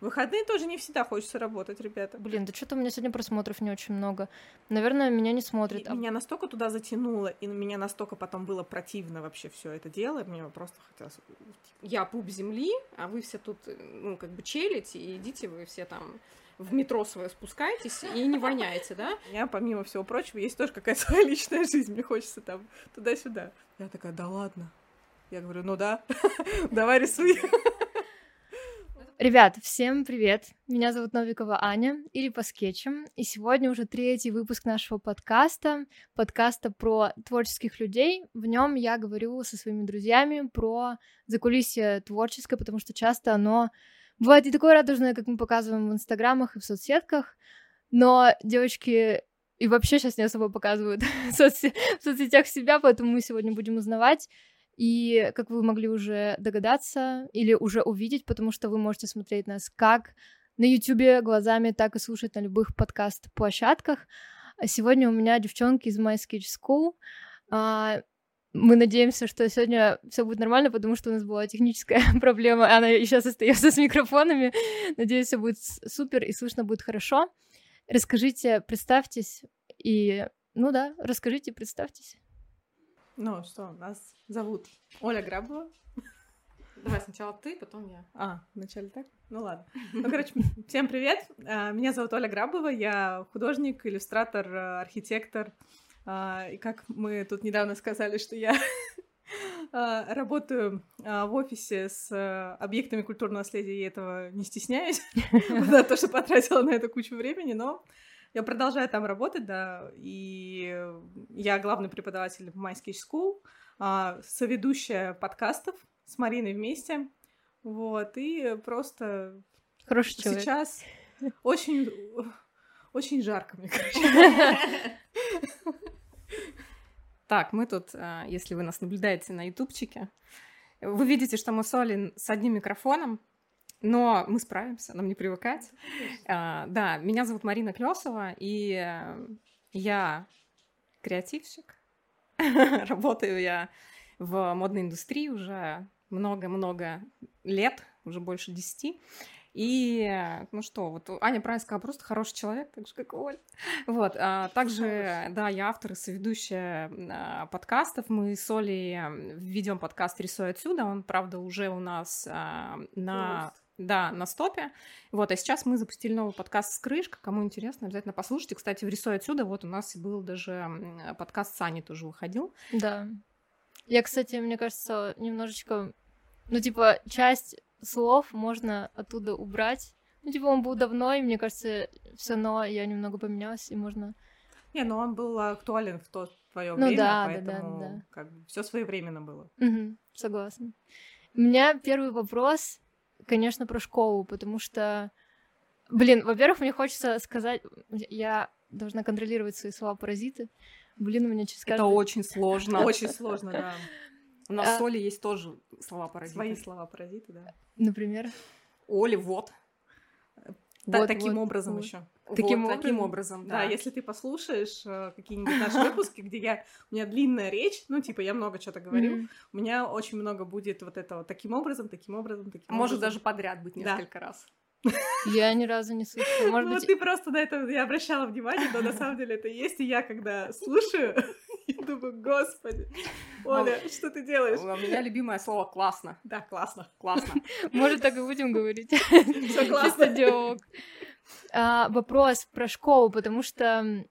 В выходные тоже не всегда хочется работать, ребята. Блин, да что-то у меня сегодня просмотров не очень много. Наверное, меня не смотрят. И Меня настолько туда затянуло, и меня настолько потом было противно вообще все это дело, мне просто хотелось... Я пуп земли, а вы все тут, ну, как бы челите, и идите вы все там в метро свое спускаетесь и не воняете, да? У меня, помимо всего прочего, есть тоже какая-то своя личная жизнь, мне хочется там туда-сюда. Я такая, да ладно. Я говорю, ну да, давай рисуй. Ребят, всем привет! Меня зовут Новикова Аня, или по скетчам, и сегодня уже третий выпуск нашего подкаста, подкаста про творческих людей. В нем я говорю со своими друзьями про закулисье творческое, потому что часто оно бывает не такое радужное, как мы показываем в инстаграмах и в соцсетках, но девочки и вообще сейчас не особо показывают в, соц... в соцсетях себя, поэтому мы сегодня будем узнавать и, как вы могли уже догадаться или уже увидеть, потому что вы можете смотреть нас как на YouTube глазами, так и слушать на любых подкаст-площадках. Сегодня у меня девчонки из My Sketch School. А, мы надеемся, что сегодня все будет нормально, потому что у нас была техническая проблема, она и сейчас остается с микрофонами. Надеюсь, все будет супер и слышно будет хорошо. Расскажите, представьтесь и, ну да, расскажите, представьтесь. Ну что, нас зовут Оля Грабова. Давай сначала ты, потом я. А, вначале так? Ну ладно. Ну, короче, всем привет. А, меня зовут Оля Грабова, я художник, иллюстратор, архитектор. А, и как мы тут недавно сказали, что я а, работаю в офисе с объектами культурного наследия, и этого не стесняюсь, за то, что потратила на это кучу времени, но я продолжаю там работать, да, и я главный преподаватель в My Sketch School, а, соведущая подкастов с Мариной вместе, вот, и просто Хороший человек. сейчас очень, очень жарко, мне кажется. Так, мы тут, а, если вы нас наблюдаете на ютубчике, вы видите, что мы с Олей с одним микрофоном, но мы справимся, нам не привыкать. А, да, меня зовут Марина Клесова, и э, я креативщик. Работаю я в модной индустрии уже много-много лет, уже больше десяти. И, ну что, вот Аня правильно сказала, просто хороший человек, так же, как Оля. Вот, а также, да, я автор и соведущая а, подкастов. Мы с Олей ведем подкаст «Рисуй отсюда». Он, правда, уже у нас а, на да, на стопе. Вот, а сейчас мы запустили новый подкаст с крышка. Кому интересно, обязательно послушайте. Кстати, в «Рисуй отсюда» вот у нас был даже подкаст с Аней тоже выходил. Да. Я, кстати, мне кажется, немножечко... Ну, типа, часть слов можно оттуда убрать. Ну, типа, он был давно, и мне кажется, все равно я немного поменялась, и можно... Не, но он был актуален в то твое ну, время, да, поэтому да, да, да. как бы все своевременно было. Угу, согласна. У меня первый вопрос конечно, про школу, потому что, блин, во-первых, мне хочется сказать, я должна контролировать свои слова-паразиты. Блин, у меня через каждый... Это очень сложно. Очень сложно, да. У нас с а Олей есть тоже слова-паразиты. Свои слова-паразиты, да. Например? Оли, вот. Да, вот, таким вот, образом вот. еще. Таким, вот, таким образом, да. Да, если ты послушаешь э, какие-нибудь наши выпуски, где я у меня длинная речь, ну типа я много что-то говорю, mm-hmm. у меня очень много будет вот этого таким образом, таким образом, таким Может образом. даже подряд быть несколько да. раз. Я ни разу не слышала. Может ну, быть... ты просто на это я обращала внимание, но на самом деле это есть, и я когда слушаю, я думаю, господи, Оля, что ты делаешь? У меня любимое слово «классно». Да, классно. Классно. Может, так и будем говорить. Все классно. диалог. А, вопрос про школу, потому что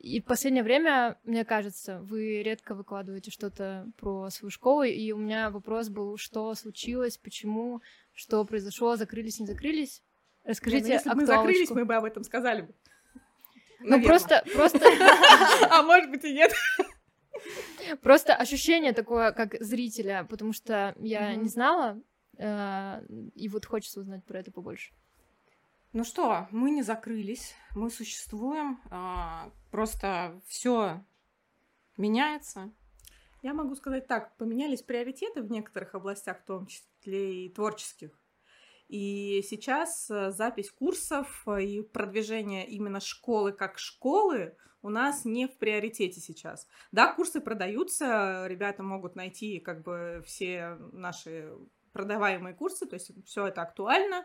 и в последнее время, мне кажется, вы редко выкладываете что-то про свою школу, и у меня вопрос был, что случилось, почему, что произошло, закрылись, не закрылись. Расскажите не, ну, если бы мы закрылись, мы бы об этом сказали бы. Ну просто, просто... А может быть и нет. Просто ощущение такое, как зрителя, потому что я не знала, э, и вот хочется узнать про это побольше. Ну что, мы не закрылись, мы существуем, а, просто все меняется. Я могу сказать так, поменялись приоритеты в некоторых областях, в том числе и творческих. И сейчас э, запись курсов и продвижение именно школы как школы у нас не в приоритете сейчас. Да, курсы продаются, ребята могут найти как бы все наши продаваемые курсы, то есть все это актуально,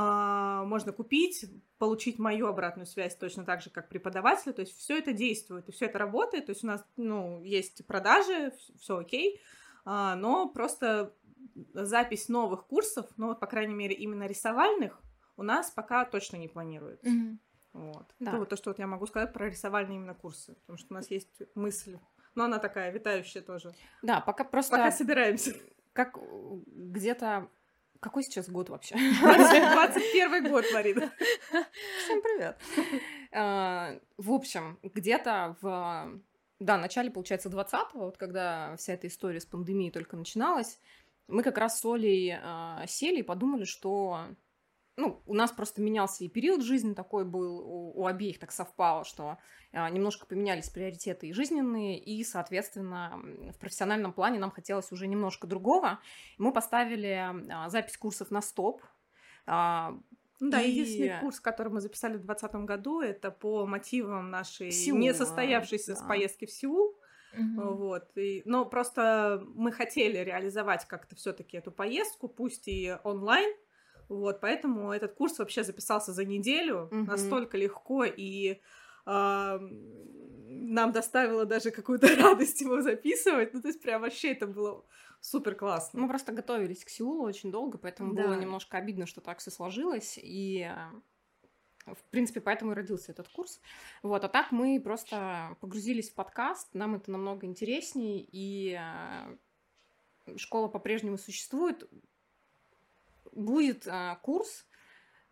можно купить, получить мою обратную связь точно так же, как преподавателя. То есть все это действует, и все это работает. То есть у нас ну, есть продажи, все окей, а, но просто запись новых курсов, ну вот, по крайней мере, именно рисовальных, у нас пока точно не планируется. Мгм. Вот. Да. Это вот то, что вот я могу сказать про рисовальные именно курсы, потому что у нас есть мысль, но она такая витающая тоже. Да, пока просто Пока собираемся. как э, где-то... Какой сейчас год вообще? 21 год, Марина. Всем привет. А, В общем, где-то в да, начале, получается, 20-го, вот когда вся эта история с пандемией только начиналась, мы как раз с Олей а, сели и подумали, что ну, у нас просто менялся и период жизни такой был, у, у обеих так совпало, что а, немножко поменялись приоритеты и жизненные, и, соответственно, в профессиональном плане нам хотелось уже немножко другого. Мы поставили а, запись курсов на стоп. Ну Да, И- единственный курс, который мы записали в 2020 году, это по мотивам нашей Сеула, несостоявшейся да. поездки в Сеул. Мгм. Вот. И, но просто мы хотели реализовать как-то все-таки эту поездку, пусть и онлайн. Вот, поэтому этот курс вообще записался за неделю, Мгм. настолько легко и а, нам доставило даже какую-то радость его записывать. Ну, то есть прям вообще это было супер классно. Мы просто готовились к Сеулу очень долго, поэтому Да. было немножко обидно, что так все сложилось. И, э, в принципе, поэтому и родился этот курс. Вот, а так мы просто погрузились в подкаст, нам это намного интересней, и э, школа по-прежнему существует. Будет э, курс,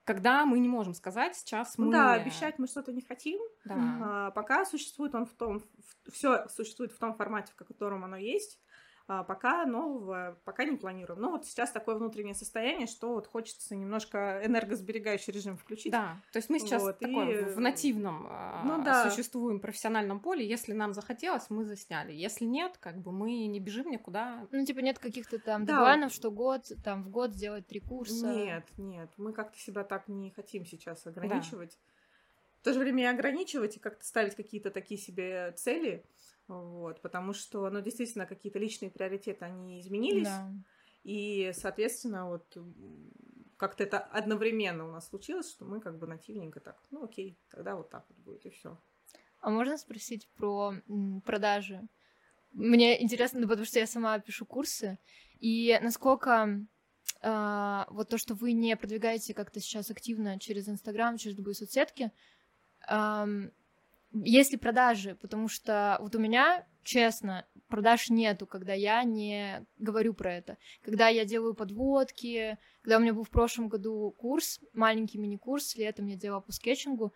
когда мы не можем сказать, сейчас мы... Да, обещать мы что-то не хотим. Да. А, пока существует он в том, все существует в том формате, в котором оно есть. А, пока нового, пока не планируем. Но вот сейчас такое внутреннее состояние, что вот хочется немножко энергосберегающий режим включить. Да, то есть мы сейчас Вот, такой и- в нативном а, Ну да. существуем профессиональном поле. Если нам захотелось, мы засняли. Если нет, как бы мы не бежим никуда. Ну, типа, нет каких-то там Да. что год, там, в год сделать три курса. Нет, нет, мы как-то себя так не хотим сейчас ограничивать. В то же время и ограничивать, и как-то ставить какие-то такие себе цели, вот, потому что, ну, действительно, какие-то личные приоритеты, они изменились, Да. и, соответственно, вот как-то это одновременно у нас случилось, что мы как бы нативненько так, ну, окей, тогда вот так вот будет, и все. А можно спросить про продажи? Мне интересно, ну, потому что я сама пишу курсы, и насколько а, вот то, что вы не продвигаете как-то сейчас активно через Инстаграм, через любые соцсетки, ам, есть ли продажи? Потому что вот у меня, честно, продаж нету, когда я не говорю про это. Когда я делаю подводки, когда у меня был в прошлом году курс, маленький мини-курс, летом я делала по скетчингу,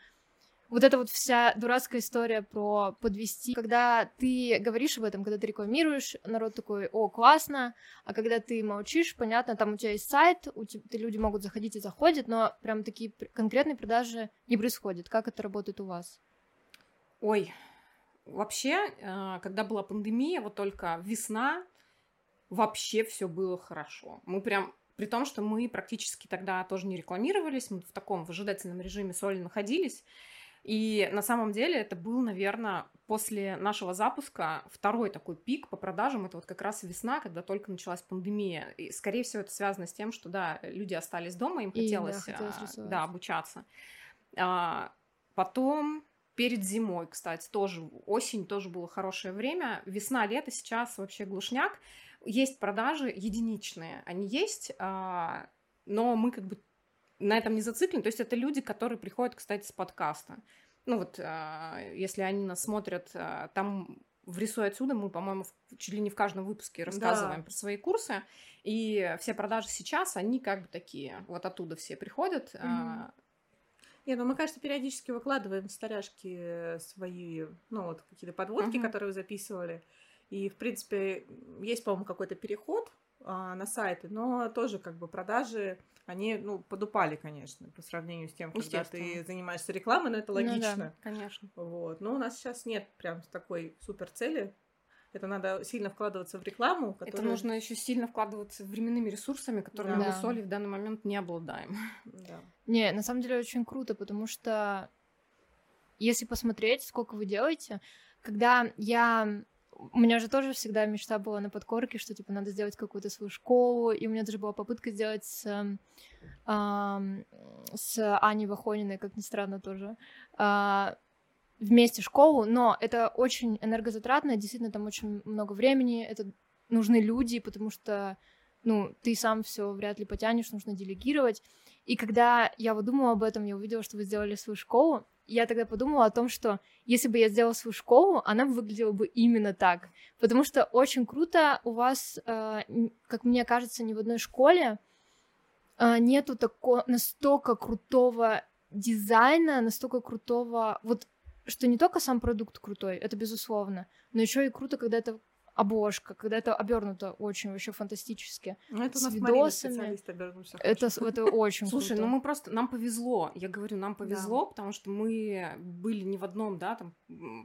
вот эта вот вся дурацкая история про подвести, когда ты говоришь об этом, когда ты рекламируешь, народ такой, о, классно, а когда ты молчишь, понятно, там у тебя есть сайт, у тебя, ты, люди могут заходить и заходят, но прям такие конкретные продажи не происходят. Как это работает у вас? Ой, вообще, э, когда была пандемия, вот только весна, вообще все было хорошо. Мы прям при том, что мы практически тогда тоже не рекламировались, мы в таком выжидательном режиме соли находились. И на самом деле это был, наверное, после нашего запуска второй такой пик по продажам. Это вот как раз весна, когда только началась пандемия. И, скорее всего, это связано с тем, что, да, люди остались дома, им И, да, хотелось, хотелось а, рисовать. да, обучаться. А, потом перед зимой, кстати, тоже осень тоже было хорошее время. Весна, лето сейчас вообще глушняк. Есть продажи единичные, они есть, а, но мы как бы на этом не зациклены. То есть это люди, которые приходят, кстати, с подкаста. Ну вот, а, если они нас смотрят, а, там в «Рисуй отсюда» мы, по-моему, чуть ли не в каждом выпуске рассказываем Да. про свои курсы. И все продажи сейчас, они как бы такие. Вот оттуда все приходят. а, Не, ну мы, конечно, периодически выкладываем в старяшки свои, ну вот какие-то подводки, Мгм. которые вы записывали. И, в принципе, есть, по-моему, какой-то переход а, на сайты, но тоже как бы продажи, они, ну, подупали, конечно, по сравнению с тем, когда ты занимаешься рекламой, но это Ну да. логично. Конечно. Вот. Но у нас сейчас нет прям такой супер цели. Это надо сильно вкладываться в рекламу. Это которая- нужно еще сильно вкладываться временными ресурсами, которыми Да. мы с Олей в данный момент не обладаем. Да. Не, на самом деле очень круто, потому что если посмотреть, сколько вы делаете, когда я у меня же тоже всегда мечта была на подкорке, что типа надо сделать какую-то свою школу, и у меня даже была попытка сделать с, э, с Аней Вахониной, как ни странно тоже, э, вместе школу, но это очень энергозатратно, действительно там очень много времени, это нужны люди, потому что ну, ты сам все вряд ли потянешь, нужно делегировать. И когда я вот думала об этом, я увидела, что вы сделали свою школу, я тогда подумала о том, что если бы я сделала свою школу, она выглядела бы именно так. Потому что очень круто у вас, э, как мне кажется, ни в одной школе э, нету такого настолько крутого дизайна, настолько крутого... Вот что не только сам продукт крутой, это безусловно, но еще и круто, когда это обложка, когда это обернуто очень вообще фантастически. Ну, это с у нас видосами. Это, это очень Слушай, круто. ну мы просто, нам повезло, я говорю, нам повезло, да. потому что мы были не в одном, да, там,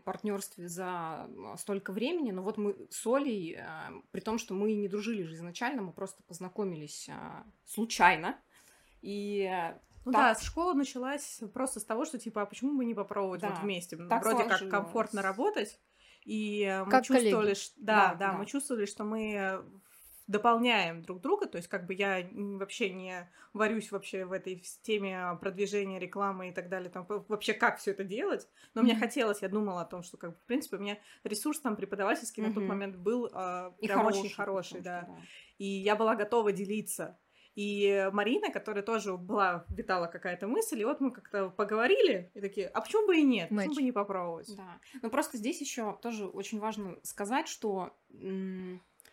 партнерстве за столько времени, но вот мы с Олей, э, при том, что мы не дружили же изначально, мы просто познакомились э, случайно, и ну так. да, школа началась просто с того, что типа, а почему бы не попробовать да. вот вместе? Так Вроде сложилось. как комфортно работать, и э, мы как чувствовали, что, да, да, да, да, мы чувствовали, что мы дополняем друг друга, то есть как бы я вообще не варюсь вообще в этой теме продвижения рекламы и так далее, там вообще как все это делать, но mm-hmm. мне хотелось, я думала о том, что как бы в принципе у меня ресурс там преподавательский mm-hmm. на тот момент был э, прям хороший, очень хороший, да. да, и я была готова делиться. И Марина, которая тоже была, витала какая-то мысль, и вот мы как-то поговорили, и такие, а почему бы и нет, Матч. почему бы не попробовать? Да, но просто здесь еще тоже очень важно сказать, что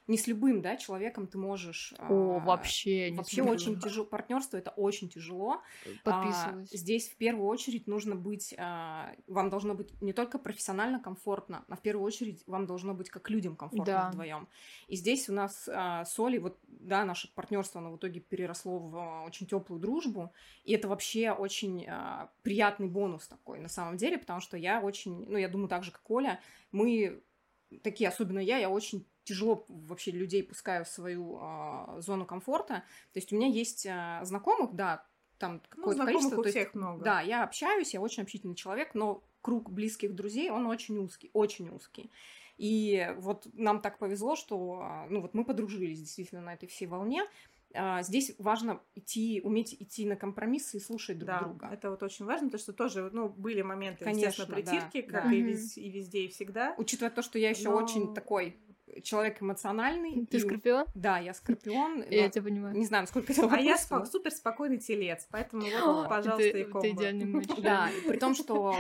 не с любым, да, человеком ты можешь. О, а, вообще, не вообще очень тяжело. Партнерство это очень тяжело. Подписываюсь. А, здесь в первую очередь нужно быть, а, вам должно быть не только профессионально комфортно, но в первую очередь вам должно быть как людям комфортно да. вдвоем. И здесь у нас а, с Олей, вот, да, наше партнерство, оно в итоге переросло в а, очень теплую дружбу, и это вообще очень а, приятный бонус такой на самом деле, потому что я очень, ну, я думаю, так же, как Оля, мы такие, особенно я, я очень тяжело вообще людей пускаю в свою э, зону комфорта. То есть у меня есть э, знакомых, да, там ну, какое-то ну, количество. У всех есть, много. Да, я общаюсь, я очень общительный человек, но круг близких друзей, он очень узкий, очень узкий. И вот нам так повезло, что ну вот мы подружились действительно на этой всей волне. А, здесь важно идти, уметь идти на компромиссы и слушать друг да, друга. Это вот очень важно, потому что тоже, ну, были моменты, Конечно, естественно, притирки, да, как да. И, вез, и везде, и всегда. Учитывая то, что я еще Но... очень такой человек эмоциональный. Ты и... скорпион? Да, я скорпион. Я тебя понимаю. Не знаю, насколько это А я супер спокойный телец, поэтому вот, пожалуйста, и комбо. Ты идеальный матч. Да, при том, что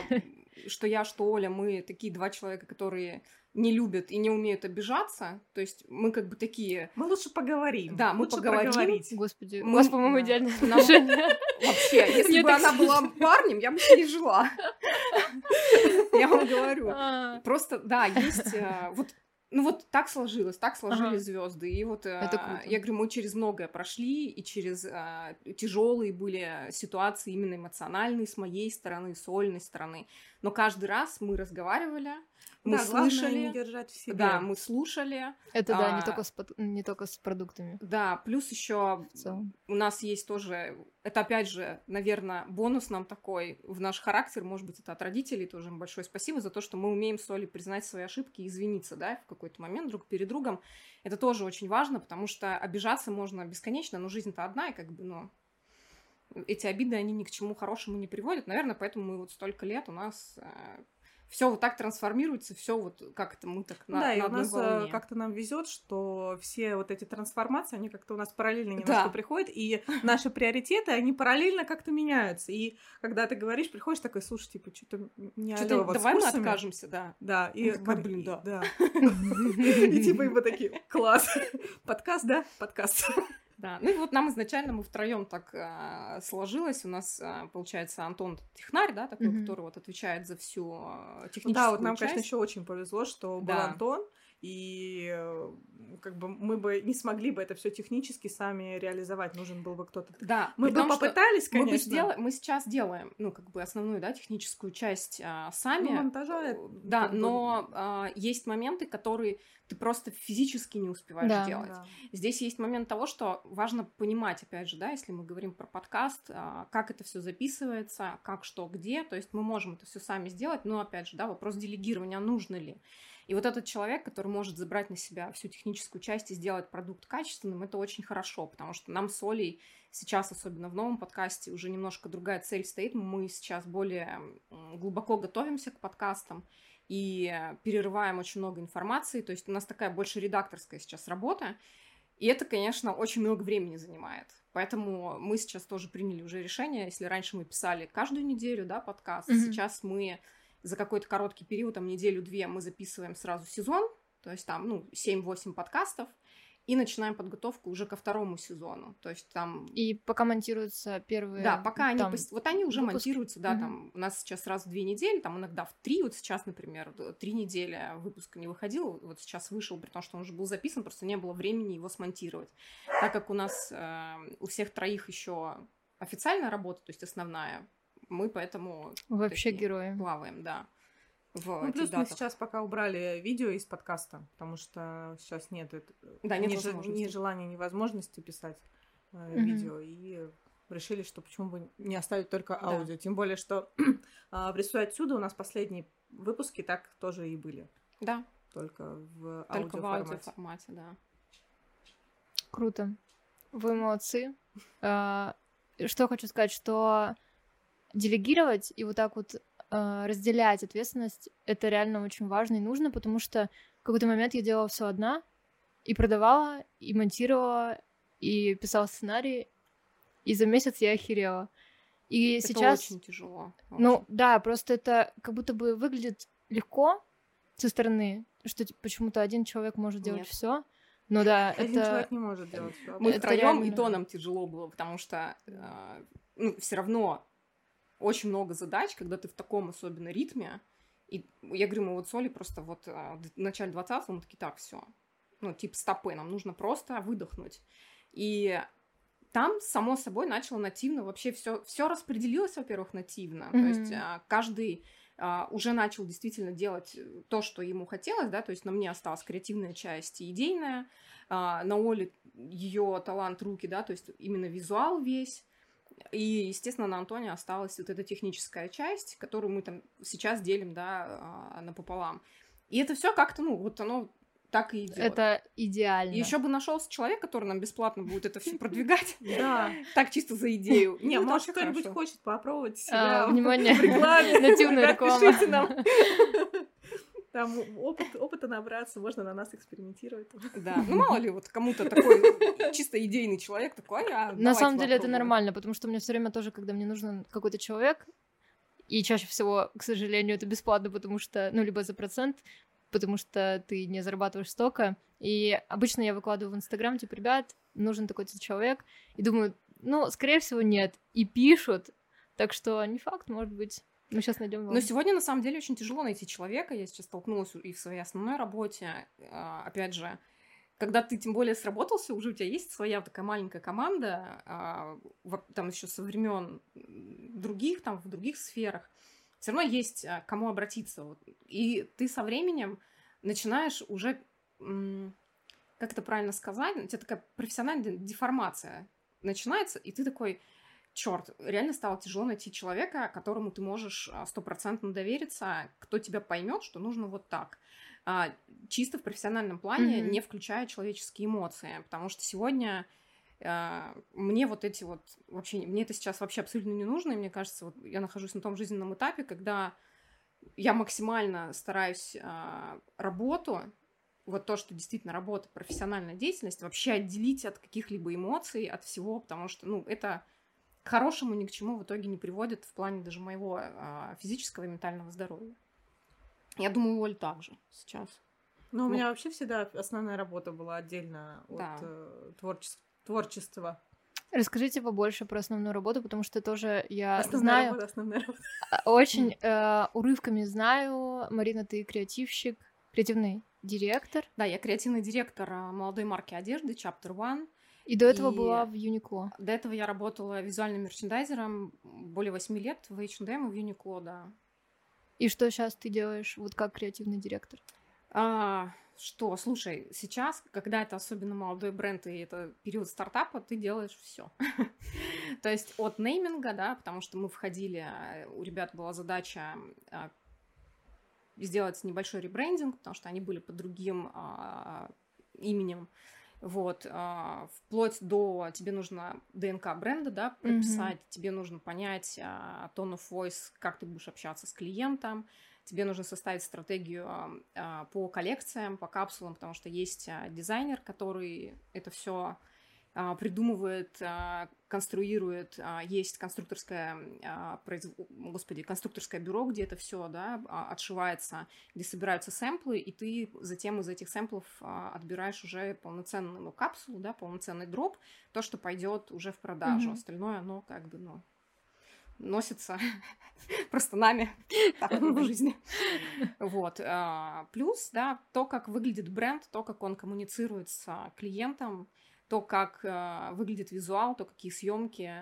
что я, что Оля, мы такие два человека, которые не любят и не умеют обижаться. То есть мы как бы такие... Мы лучше поговорим. Да, мы лучше поговорим. Проговорить. Господи, мы, у вас, по-моему, да. идеальные отношения. Вообще, если бы она была парнем, я бы с ней жила. Я вам говорю. А. Просто, да, есть... Э, вот ну вот так сложилось, так сложились ага. звезды. И вот Это круто. я говорю, мы через многое прошли, и через а, тяжелые были ситуации именно эмоциональные с моей стороны, с Ольной стороны. Но каждый раз мы разговаривали, мы да, слышали. не держать в себе. Да, мы слушали. Это а, да, не только, с, не только с продуктами. Да, плюс еще у нас есть тоже, это опять же, наверное, бонус нам такой в наш характер, может быть, это от родителей тоже большое спасибо за то, что мы умеем с Олей признать свои ошибки и извиниться, да, в какой-то момент друг перед другом. Это тоже очень важно, потому что обижаться можно бесконечно, но жизнь-то одна, и как бы, ну, эти обиды, они ни к чему хорошему не приводят. Наверное, поэтому мы вот столько лет у нас э, все вот так трансформируется, все вот как это мы так на, да, на и у нас э, волне. как-то нам везет, что все вот эти трансформации, они как-то у нас параллельно немножко да. приходят, и наши приоритеты, они параллельно как-то меняются. И когда ты говоришь, приходишь такой, слушай, типа, что-то не что вот Давай мы откажемся, да. Да, и такая, блин, да. И типа, и мы такие, класс, подкаст, да, подкаст. Да, ну и вот нам изначально мы втроем так э, сложилось. У нас э, получается Антон технарь, да, такой, mm-hmm. который вот отвечает за всю э, техническую Да, вот нам, часть. конечно, еще очень повезло, что да. был Антон, и э, как бы мы бы не смогли бы это все технически сами реализовать, нужен был бы кто-то. Да, мы бы том, попытались, конечно. Мы, бы сдел... мы сейчас делаем, ну как бы основную, да, техническую часть а, сами. Ну, монтажа. Да, но а, есть моменты, которые ты просто физически не успеваешь да, делать. Да. Здесь есть момент того, что важно понимать, опять же, да, если мы говорим про подкаст, а, как это все записывается, как что где, то есть мы можем это все сами сделать, но опять же, да, вопрос делегирования, нужно ли. И вот этот человек, который может забрать на себя всю техническую часть и сделать продукт качественным, это очень хорошо, потому что нам с Олей сейчас, особенно в новом подкасте, уже немножко другая цель стоит. Мы сейчас более глубоко готовимся к подкастам и перерываем очень много информации. То есть у нас такая больше редакторская сейчас работа. И это, конечно, очень много времени занимает. Поэтому мы сейчас тоже приняли уже решение, если раньше мы писали каждую неделю, да, подкаст, mm-hmm. сейчас мы за какой-то короткий период, там неделю-две, мы записываем сразу сезон, то есть там, ну, 7-8 подкастов, и начинаем подготовку уже ко второму сезону. То есть там... И пока монтируются первые... Да, пока там, они... Вот они уже выпуски. монтируются, да, угу. там у нас сейчас раз в две недели, там иногда в три, вот сейчас, например, три недели выпуска не выходил, вот сейчас вышел, при том, что он уже был записан, просто не было времени его смонтировать. Так как у нас э, у всех троих еще официальная работа, то есть основная, мы поэтому... Вообще герои. Плаваем, да в ну, плюс датах. мы сейчас пока убрали видео из подкаста, потому что сейчас нет, да, нет ни, ни желания, ни возможности писать э, mm-hmm. видео, и решили, что почему бы не оставить только аудио. Да. Тем более, что а, в «Рисуй отсюда» у нас последние выпуски так тоже и были. Да. Только в Только в аудиоформате, да. Круто. Вы молодцы. А, что хочу сказать, что делегировать и вот так вот э, разделять ответственность, это реально очень важно и нужно, потому что в какой-то момент я делала все одна, и продавала, и монтировала, и писала сценарий, и за месяц я охерела. И это сейчас... очень тяжело. Очень. Ну, да, просто это как будто бы выглядит легко со стороны, что типа, почему-то один человек может делать все. Ну да, Один это... человек не может делать все. Мы втроем, реально... и то нам тяжело было, потому что э, ну, все равно очень много задач, когда ты в таком особенно ритме. И я говорю, мы вот с Олей просто вот а, в начале 20-го мы такие, так, все. Ну, типа стопы, нам нужно просто выдохнуть. И там, само собой, начало нативно вообще все, все распределилось, во-первых, нативно. Mm-hmm. То есть а, каждый а, уже начал действительно делать то, что ему хотелось, да, то есть на мне осталась креативная часть и идейная, на Оле ее талант руки, да, то есть именно визуал весь, и, естественно, на Антоне осталась вот эта техническая часть, которую мы там сейчас делим, да, а, напополам. И это все как-то, ну, вот оно так и идет. Это идеально. Еще бы нашелся человек, который нам бесплатно будет это все продвигать. Да. Так чисто за идею. Не, может, кто-нибудь хочет попробовать себя. Внимание, нативная реклама. Пишите нам. Там опыт, опыта набраться, можно на нас экспериментировать. Да, ну мало ли, вот кому-то такой чисто идейный человек такой, а На самом деле это нормально, потому что у меня все время тоже, когда мне нужен какой-то человек, и чаще всего, к сожалению, это бесплатно, потому что, ну, либо за процент, потому что ты не зарабатываешь столько. И обычно я выкладываю в Инстаграм, типа, ребят, нужен такой-то человек. И думаю, ну, скорее всего, нет. И пишут. Так что не факт, может быть. Мы сейчас найдем Но сегодня, на самом деле, очень тяжело найти человека. Я сейчас столкнулась и в своей основной работе. А, опять же, когда ты тем более сработался, уже у тебя есть своя такая маленькая команда, а, там еще со времен других, там в других сферах, все равно есть а, кому обратиться. И ты со временем начинаешь уже, как это правильно сказать, у тебя такая профессиональная деформация начинается, и ты такой, черт, реально стало тяжело найти человека, которому ты можешь а, стопроцентно довериться, кто тебя поймет, что нужно вот так. А, чисто в профессиональном плане, mm-hmm. не включая человеческие эмоции, потому что сегодня а, мне вот эти вот вообще, мне это сейчас вообще абсолютно не нужно, и мне кажется, вот я нахожусь на том жизненном этапе, когда я максимально стараюсь работу, вот то, что действительно работа, профессиональная деятельность, вообще отделить от каких-либо эмоций, от всего, потому что, ну, это к хорошему ни к чему в итоге не приводит в плане даже моего а, физического и ментального здоровья. Я думаю, Оль также сейчас. Ну, у меня вообще всегда основная работа была отдельно да. от э, творчес- творчества. Расскажите побольше про основную работу, потому что тоже я основная знаю... Работа, основная работа. А, очень э, урывками знаю. Марина, ты креативщик, креативный директор. Да, я креативный директор а, молодой марки одежды Chapter One. И до этого и была в Юникло. До этого я работала визуальным мерчендайзером более восьми лет в H&M и в Юникло, да. И что сейчас ты делаешь, вот как креативный директор? А, что, слушай, сейчас, когда это особенно молодой бренд и это период стартапа, ты делаешь все. То есть от нейминга, да, потому что мы входили, у ребят была задача а, сделать небольшой ребрендинг, потому что они были под другим а, именем. Вот, а, вплоть до тебе нужно ДНК бренда, да, прописать, mm-hmm. тебе нужно понять а, tone of voice, как ты будешь общаться с клиентом, тебе нужно составить стратегию а, по коллекциям, по капсулам, потому что есть дизайнер, который это все придумывает, а, конструирует. А, есть конструкторское, господи, конструкторское бюро, где это все да, отшивается, где собираются сэмплы, и ты затем из этих сэмплов отбираешь уже полноценную ну, капсулу, да, полноценный дроп, то, что пойдет уже в продажу. Mm-hmm. Остальное, оно как бы, ну, носится просто нами так в жизни. Вот. Плюс, да, то, как выглядит бренд, то, как он коммуницирует с клиентом, то, как э, выглядит визуал, то, какие съемки.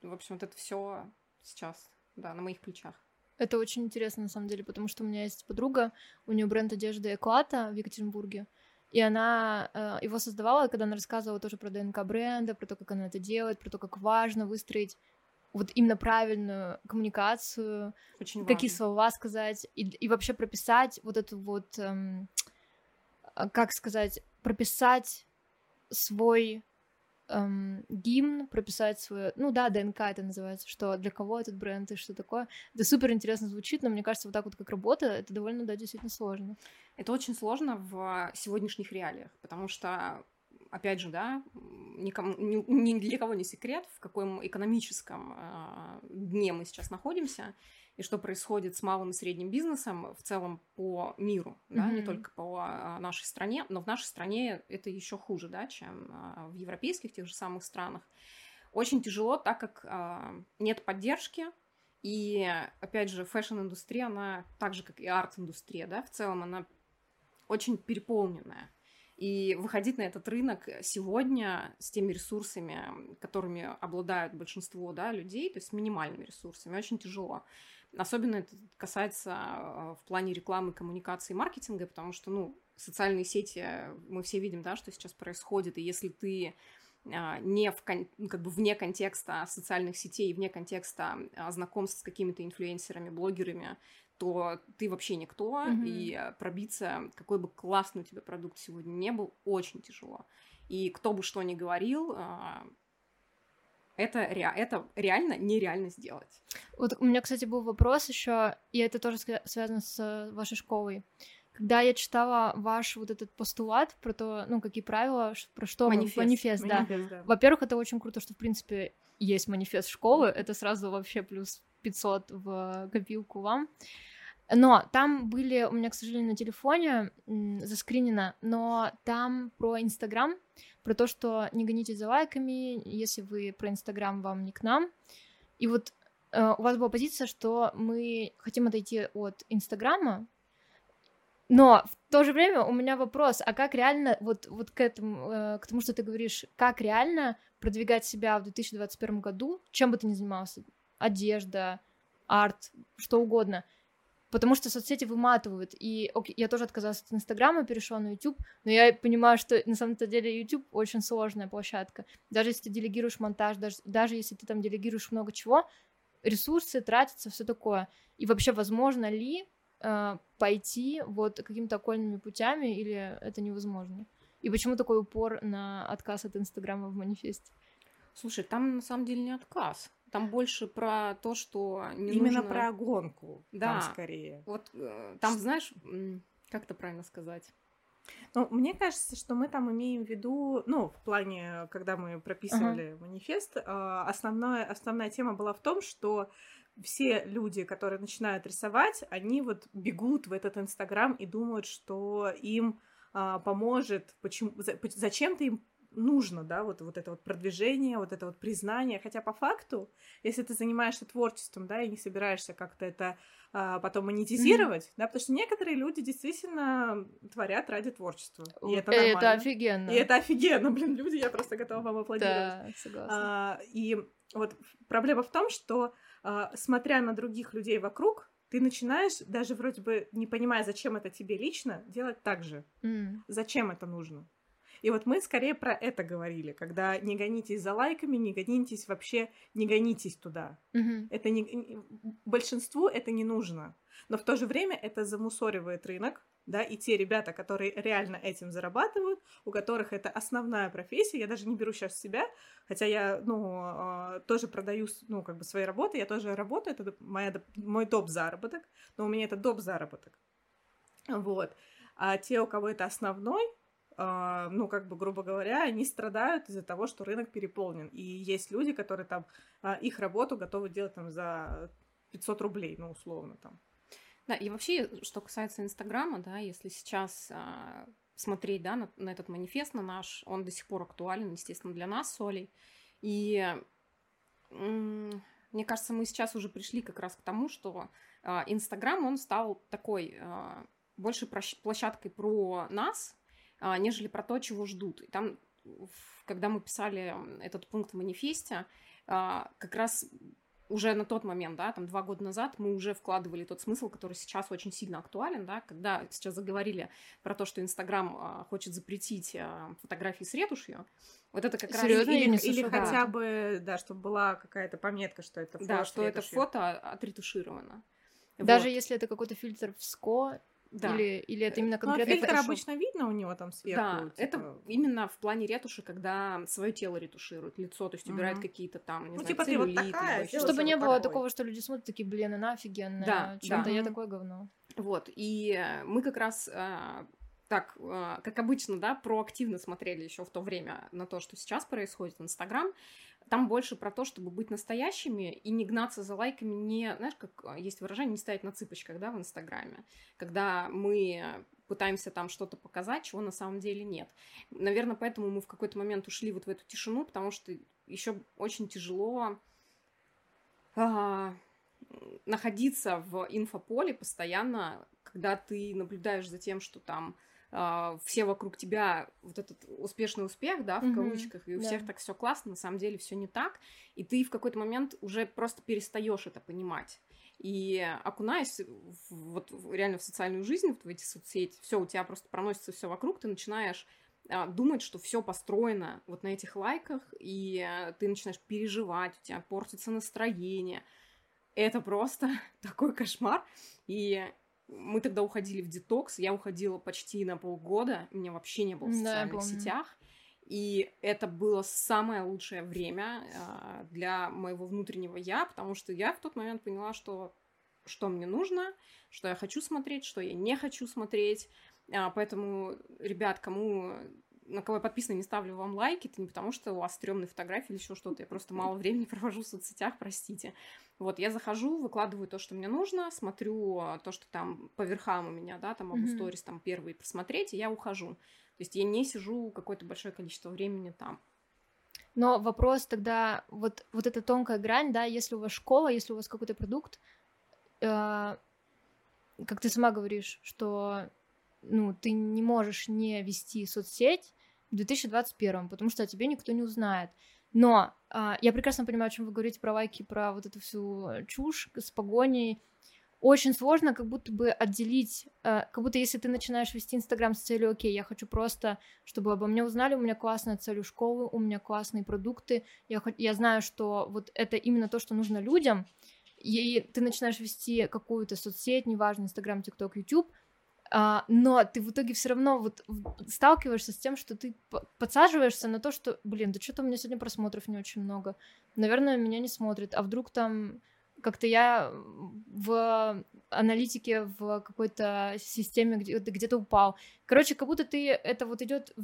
В общем, вот это все сейчас, да, на моих плечах. Это очень интересно, на самом деле, потому что у меня есть подруга, у нее бренд одежды Эклата в Екатеринбурге, и она э, его создавала, когда она рассказывала тоже про ДНК бренда, про то, как она это делает, про то, как важно выстроить вот именно правильную коммуникацию, Очень какие важно. слова сказать, и, и вообще прописать вот эту вот, эм, как сказать, прописать свой эм, гимн, прописать свое, ну да, ДНК это называется, что для кого этот бренд и что такое. Это супер интересно звучит, но мне кажется, вот так вот как работа, это довольно, да, действительно сложно. Это очень сложно в сегодняшних реалиях, потому что опять же, да, никому, ни, ни для кого не секрет, в каком экономическом э, дне мы сейчас находимся и что происходит с малым и средним бизнесом в целом по миру, mm-hmm. да, не только по а, нашей стране, но в нашей стране это еще хуже, да, чем а, в европейских тех же самых странах. Очень тяжело, так как а, нет поддержки, и, опять же, фэшн-индустрия, она так же, как и арт-индустрия, да, в целом она очень переполненная. И выходить на этот рынок сегодня с теми ресурсами, которыми обладают большинство да, людей, то есть минимальными ресурсами, очень тяжело. Особенно это касается а, в плане рекламы, коммуникации и маркетинга, потому что, ну, социальные сети, мы все видим, да, что сейчас происходит, и если ты а, не в, ну, как бы вне контекста социальных сетей, вне контекста а, знакомств с какими-то инфлюенсерами, блогерами, то ты вообще никто, mm-hmm. и пробиться, какой бы классный у тебя продукт сегодня не был, очень тяжело. И кто бы что ни говорил, это, ре, это реально нереально сделать. Вот у меня, кстати, был вопрос еще, и это тоже связано с вашей школой. Когда я читала ваш вот этот постулат про то, ну, какие правила, про что манифест, манифест, да. манифест да. Во-первых, это очень круто, что, в принципе, есть манифест школы, это сразу вообще плюс 500 в копилку вам. Но там были у меня, к сожалению, на телефоне заскринено, но там про Инстаграм, про то, что не гонитесь за лайками, если вы про Инстаграм, вам не к нам. И вот э, у вас была позиция, что мы хотим отойти от Инстаграма, но в то же время у меня вопрос, а как реально, вот, вот к этому, э, к тому, что ты говоришь, как реально продвигать себя в 2021 году, чем бы ты ни занимался, одежда, арт, что угодно — потому что соцсети выматывают. И окей, я тоже отказалась от Инстаграма, перешла на YouTube, но я понимаю, что на самом-то деле YouTube очень сложная площадка. Даже если ты делегируешь монтаж, даже, даже если ты там делегируешь много чего, ресурсы тратятся, все такое. И вообще, возможно ли э, пойти вот какими-то окольными путями, или это невозможно? И почему такой упор на отказ от Инстаграма в манифесте? Слушай, там на самом деле не отказ. Там больше про то, что не Именно нужно... про гонку, да, там скорее. Вот э, там, знаешь, как это правильно сказать? Ну, мне кажется, что мы там имеем в виду, ну, в плане, когда мы прописывали uh-huh. манифест, а, основная, основная тема была в том, что все люди, которые начинают рисовать, они вот бегут в этот Инстаграм и думают, что им а, поможет, почему, зачем-то им нужно, да, вот, вот это вот продвижение, вот это вот признание, хотя по факту, если ты занимаешься творчеством, да, и не собираешься как-то это а, потом монетизировать, mm-hmm. да, потому что некоторые люди действительно творят ради творчества, и это нормально. Это офигенно. И это офигенно, блин, люди, я просто готова вам аплодировать. Да, согласна. А, и вот проблема в том, что, а, смотря на других людей вокруг, ты начинаешь, даже вроде бы не понимая, зачем это тебе лично, делать так же. Mm. Зачем это нужно? И вот мы скорее про это говорили, когда не гонитесь за лайками, не гонитесь вообще, не гонитесь туда. Мгм. Это не, большинству это не нужно. Но в то же время это замусоривает рынок, да, и те ребята, которые реально этим зарабатывают, у которых это основная профессия, я даже не беру сейчас себя, хотя я, ну, а, тоже продаю, ну, как бы свои работы, я тоже работаю, это моя, мой доп. заработок, но у меня это доп. заработок. Вот. А те, у кого это основной, ну, как бы, грубо говоря, они страдают из-за того, что рынок переполнен. И есть люди, которые там а, их работу готовы делать там за 500 рублей, ну, условно там. Да, и вообще, что касается Инстаграма, да, если сейчас а, смотреть, да, на, на этот манифест, на наш, он до сих пор актуален, естественно, для нас с Олей. И мне кажется, мы сейчас уже пришли как раз к тому, что а, Инстаграм, он стал такой а, больше площадкой про нас, а, нежели про то, чего ждут. И там, когда мы писали этот пункт в манифесте, а, как раз уже на тот момент, да, там два года назад мы уже вкладывали тот смысл, который сейчас очень сильно актуален, да, когда сейчас заговорили про то, что Инстаграм а, хочет запретить а, фотографии с ретушью, вот это как Серьёзно? раз... или, или слышала. хотя бы, да, чтобы была какая-то пометка, что это фото Да, что это фото отретушировано. Даже Вот. если это какой-то фильтр в СКО, Да. или, или это именно Ну, а конкретно фильтр Photoshop? обычно видно у него там сверху. Да, типа, это именно в плане ретуши, когда свое тело ретушируют, лицо, то есть убирают Мгм. какие-то там, не Ну, знаю, типа ты вот целлюлит, либо такая, сделай Чтобы вот не было такой. такого, что люди смотрят такие, блин, она офигенная, Да, чем-то да. я такое говно. Вот, и мы как раз э, так, э, как обычно, да, проактивно смотрели еще в то время на то, что сейчас происходит в Инстаграм. Там больше про то, чтобы быть настоящими и не гнаться за лайками, не, знаешь, как э, есть выражение, не стоять на цыпочках, да, в Инстаграме, когда мы пытаемся там что-то показать, чего на самом деле нет. Наверное, поэтому мы в какой-то момент ушли вот в эту тишину, потому что еще очень тяжело а, находиться в инфополе постоянно, когда ты наблюдаешь за тем, что там а, все вокруг тебя вот этот успешный успех, да, в Мгм, кавычках, и у да. всех так все классно, на самом деле все не так, и ты в какой-то момент уже просто перестаешь это понимать. И окунаясь в- вот реально в социальную жизнь, вот в эти соцсети, все у тебя просто проносится все вокруг, ты начинаешь а, думать, что все построено вот на этих лайках, и а, ты начинаешь переживать, у тебя портится настроение. Это просто такой кошмар. И мы тогда уходили в детокс, я уходила почти на полгода, у меня вообще не было в Да, социальных помню. сетях. И это было самое лучшее время а, для моего внутреннего я, потому что я в тот момент поняла, что что мне нужно, что я хочу смотреть, что я не хочу смотреть. А, поэтому, ребят, кому на кого я подписана, не ставлю вам лайки, это не потому, что у вас стрёмные фотографии или еще что-то, я просто мало времени провожу в соцсетях, простите. Вот, я захожу, выкладываю то, что мне нужно, смотрю а, то, что там по верхам у меня, да, там могу сторис там первые просмотреть, и я ухожу. То есть я не сижу какое-то большое количество времени там. Но вопрос тогда, вот, вот эта тонкая грань, да, если у вас школа, если у вас какой-то продукт, э, как ты сама говоришь, что ну, ты не можешь не вести соцсеть в 2021, потому что о тебе никто не узнает. Но а, я прекрасно понимаю, о чем вы говорите про лайки, про вот эту всю чушь с погоней. Очень сложно как будто бы отделить, э, как будто если ты начинаешь вести Инстаграм с целью, окей, я хочу просто, чтобы обо мне узнали, у меня классная цель у школы, у меня классные продукты, я, я знаю, что вот это именно то, что нужно людям, и ты начинаешь вести какую-то соцсеть, неважно, Инстаграм, ТикТок, Ютуб, а, но ты в итоге все равно вот сталкиваешься с тем, что ты подсаживаешься на то, что, блин, да что-то у меня сегодня просмотров не очень много, наверное, меня не смотрят, а вдруг там как-то я в аналитике в какой-то системе где- где-то упал. Короче, как будто ты это вот идет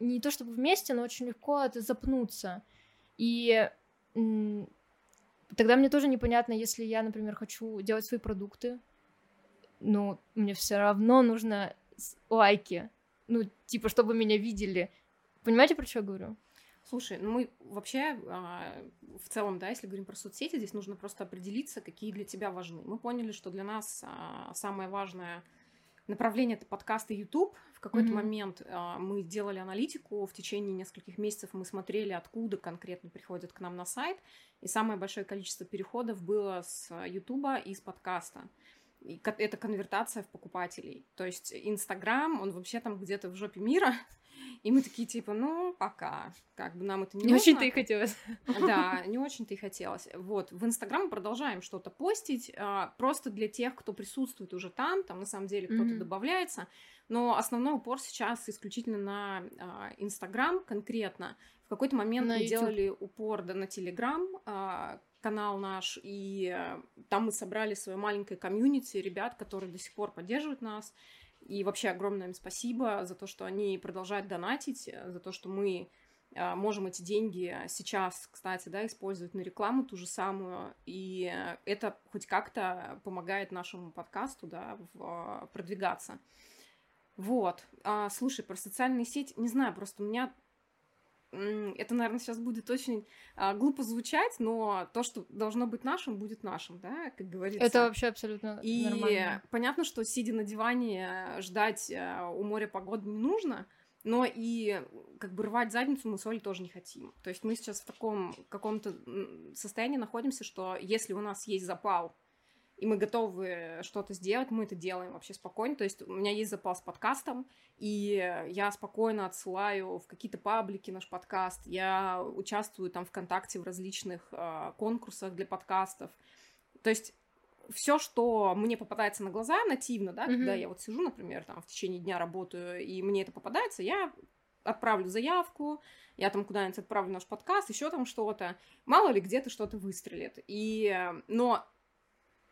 не то чтобы вместе, но очень легко это запнуться. И тогда мне тоже непонятно, если я, например, хочу делать свои продукты, ну, мне все равно нужно лайки. Ну, типа, чтобы меня видели. Понимаете, про что я говорю? Слушай, ну мы вообще а, в целом, да, если говорим про соцсети, здесь нужно просто определиться, какие для тебя важны. Мы поняли, что для нас а, самое важное направление это подкасты YouTube. В какой-то Мгм. момент а, мы делали аналитику, в течение нескольких месяцев мы смотрели, откуда конкретно приходят к нам на сайт, и самое большое количество переходов было с YouTube и с подкаста. И это конвертация в покупателей. То есть Инстаграм, он вообще там где-то в жопе мира, И мы такие, типа, ну, пока. Как бы нам это не Не очень-то и хотелось. Да, не очень-то и хотелось. Вот, в Инстаграм продолжаем что-то постить, а, просто для тех, кто присутствует уже там, там на самом деле кто-то Мгм. добавляется, но основной упор сейчас исключительно на а, Инстаграм конкретно. В какой-то момент На мы YouTube. делали упор да, на Телеграм, а, канал наш, и а, там мы собрали свое маленькое комьюнити ребят, которые до сих пор поддерживают нас. И вообще огромное им спасибо за то, что они продолжают донатить, э, за то, что мы а, можем эти деньги сейчас, кстати, да, использовать на рекламу ту же самую, и э, это хоть как-то помогает нашему подкасту, да, в, продвигаться. Вот. А, слушай, про социальные сети, не знаю, просто у меня это, наверное, сейчас будет очень а, глупо звучать, но то, что должно быть нашим, будет нашим, да, как говорится. Это вообще абсолютно И нормально. понятно, что сидя на диване ждать э, у моря погоды не нужно, но и как бы рвать задницу мы с Олей тоже не хотим. То есть мы сейчас в таком каком-то состоянии находимся, что если у нас есть запал, и мы готовы что-то сделать, мы это делаем вообще спокойно. То есть у меня есть запал с подкастом, и я спокойно отсылаю в какие-то паблики наш подкаст. Я участвую там ВКонтакте в различных э, конкурсах для подкастов. То есть все, что мне попадается на глаза нативно, да, когда Мгм. я вот сижу, например, там в течение дня работаю, и мне это попадается, я отправлю заявку, я там куда-нибудь отправлю наш подкаст, еще там что-то. Мало ли где-то что-то выстрелит. И, но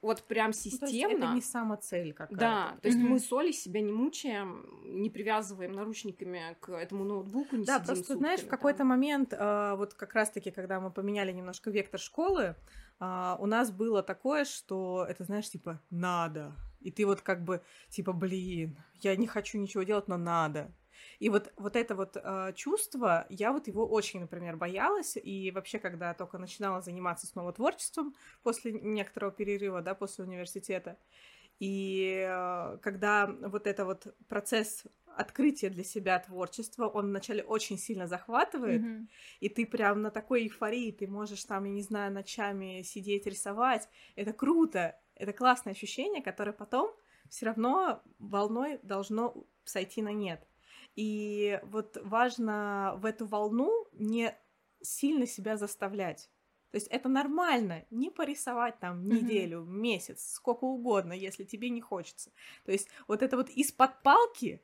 вот прям Ну, то есть системно... это не самоцель какая-то. Да, то есть Мгм. мы с Олей себя не мучаем, не привязываем наручниками к этому ноутбуку, не Да, сидим просто, знаешь, в сутками какой-то там. момент, а, вот как раз-таки, когда мы поменяли немножко вектор школы, а, у нас было такое, что это, знаешь, типа, надо. И ты вот как бы, типа, блин, я не хочу ничего делать, но надо. И вот, вот это вот а, чувство, я вот его очень, например, боялась. И вообще, когда только начинала заниматься снова творчеством после некоторого перерыва, да, после университета, и э, когда вот это вот процесс открытия для себя творчества, он вначале очень сильно захватывает, Мгм. и ты прям на такой эйфории, ты можешь там, я не знаю, ночами сидеть, рисовать. Это круто, это классное ощущение, которое потом все равно волной должно сойти на нет. И вот важно в эту волну не сильно себя заставлять. То есть это нормально, не порисовать там неделю, месяц, сколько угодно, если тебе не хочется. То есть вот это вот из-под палки,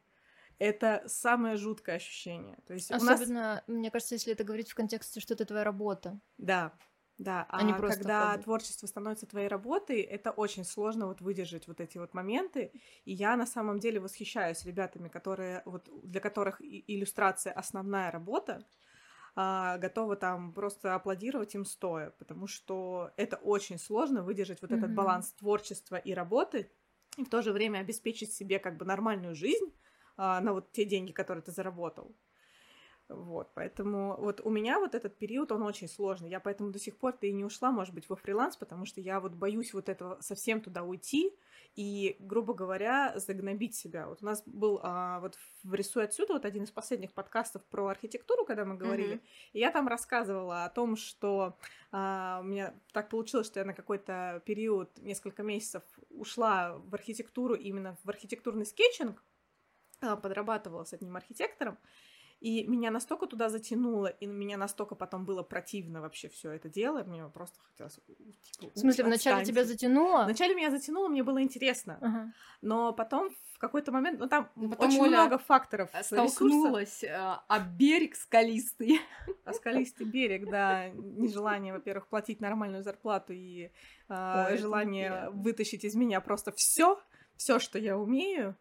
это самое жуткое ощущение. То есть у нас Особенно, мне кажется, если это говорить в контексте, что это твоя работа. Да, да. а А, просто когда хобби. творчество становится твоей работой, это очень сложно вот выдержать вот эти вот моменты. И я на самом деле восхищаюсь ребятами, которые вот для которых иллюстрация основная работа, а, готова там просто аплодировать им стоя, потому что это очень сложно выдержать вот этот Мгм. баланс творчества и работы, и в то же время обеспечить себе как бы нормальную жизнь а, на вот те деньги, которые ты заработал. Вот, поэтому вот у меня вот этот период, он очень сложный. Я поэтому до сих пор-то и не ушла, может быть, во фриланс, потому что я вот боюсь вот этого совсем туда уйти и, грубо говоря, загнобить себя. Вот у нас был а, вот в «Рисуй отсюда» вот один из последних подкастов про архитектуру, когда мы говорили, Мгм. и я там рассказывала о том, что а, у меня так получилось, что я на какой-то период, несколько месяцев, ушла в архитектуру, именно в архитектурный скетчинг, а, подрабатывала с одним архитектором, и меня настолько туда затянуло, и меня настолько потом было противно вообще все это дело, мне просто хотелось... типа, В смысле, вначале тебя затянуло? Вначале меня затянуло, мне было интересно, Ага. но потом в какой-то момент, ну там Ну, потом очень Оля много факторов, ресурсов. Столкнулась э, об берег скалистый. А скалистый берег, да, нежелание, во-первых, платить нормальную зарплату и а, Ой, это желание вытащить из меня просто все, все, что я умею,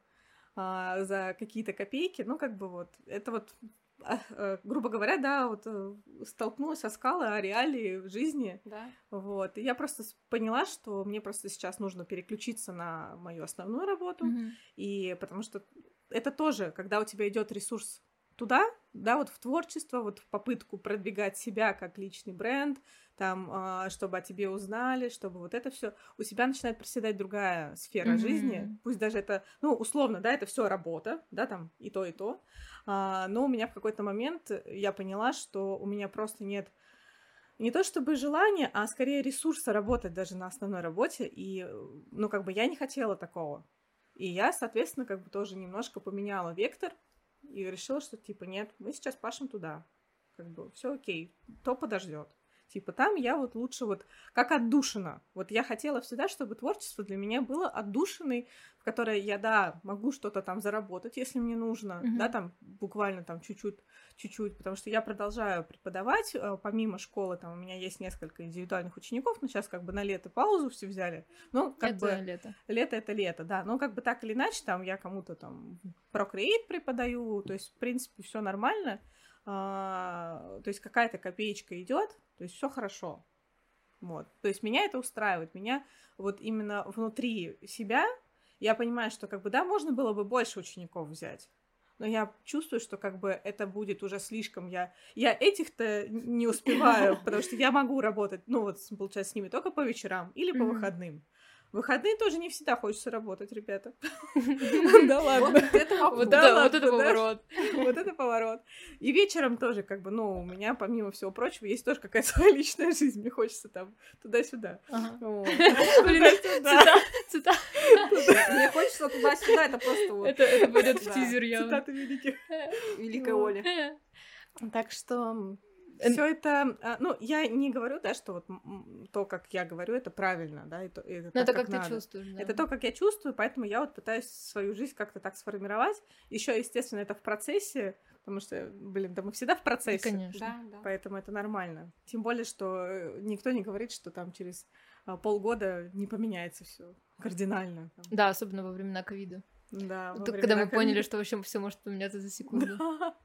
а, за какие-то копейки, ну, как бы вот, это вот, а, э, грубо говоря, да, вот э, столкнулась со скалы о реалии жизни, Да. вот, и я просто поняла, что мне просто сейчас нужно переключиться на мою основную работу, Мгм. и потому что это тоже, когда у тебя идет ресурс туда, да, вот в творчество, вот в попытку продвигать себя как личный бренд, там, а, чтобы о тебе узнали, чтобы вот это все, у тебя начинает проседать другая сфера Мгм. жизни, пусть даже это, ну, условно, да, это все работа, да, там и то, и то, а, но у меня в какой-то момент я поняла, что у меня просто нет не то чтобы желания, а скорее ресурса работать даже на основной работе, и, ну, как бы я не хотела такого. И я, соответственно, как бы тоже немножко поменяла вектор, и решила, что типа нет, мы сейчас пашем туда. Как бы все окей, то подождет. Типа там я вот лучше вот как отдушина. Вот я хотела всегда, чтобы творчество для меня было отдушиной, в которой я, да, могу что-то там заработать, если мне нужно, mm-hmm. да, там буквально там чуть-чуть, чуть-чуть, потому что я продолжаю преподавать, э, помимо школы, там у меня есть несколько индивидуальных учеников, но сейчас как бы на лето паузу все взяли. Ну, как это бы... лето. Лето это лето, да. Но как бы так или иначе, там я кому-то там Procreate преподаю, то есть, в принципе, все нормально. А, то есть какая-то копеечка идет, то есть все хорошо. Вот. То есть меня это устраивает. Меня вот именно внутри себя я понимаю, что как бы да, можно было бы больше учеников взять. Но я чувствую, что как бы это будет уже слишком. Я, я этих-то не успеваю, потому что я могу работать, ну вот, получается, с ними только по вечерам или по выходным. В выходные тоже не всегда хочется работать, ребята. Да ладно. Вот это поворот. Вот это поворот. И вечером тоже, как бы, ну, у меня, помимо всего прочего, есть тоже какая-то своя личная жизнь. Мне хочется там туда-сюда. Мне хочется туда-сюда, это просто вот. Это будет в тизер явно. Цитаты великих. Великой Оли. Так что все это, а, ну, я не говорю, да, что вот то, как я говорю, это правильно, да, это, это, Но это как, как ты чувствуешь, да. Это то, как я чувствую, поэтому я вот пытаюсь свою жизнь как-то так сформировать. Еще, естественно, это в процессе, потому что, блин, да мы всегда в процессе. Конечно. Да, да. Поэтому это нормально. Тем более, что э, никто не говорит, что там через а, полгода не поменяется все кардинально. Там. Да, особенно во времена ковида. Да. Когда мы поняли, что вообще все может поменяться за секунду. Да.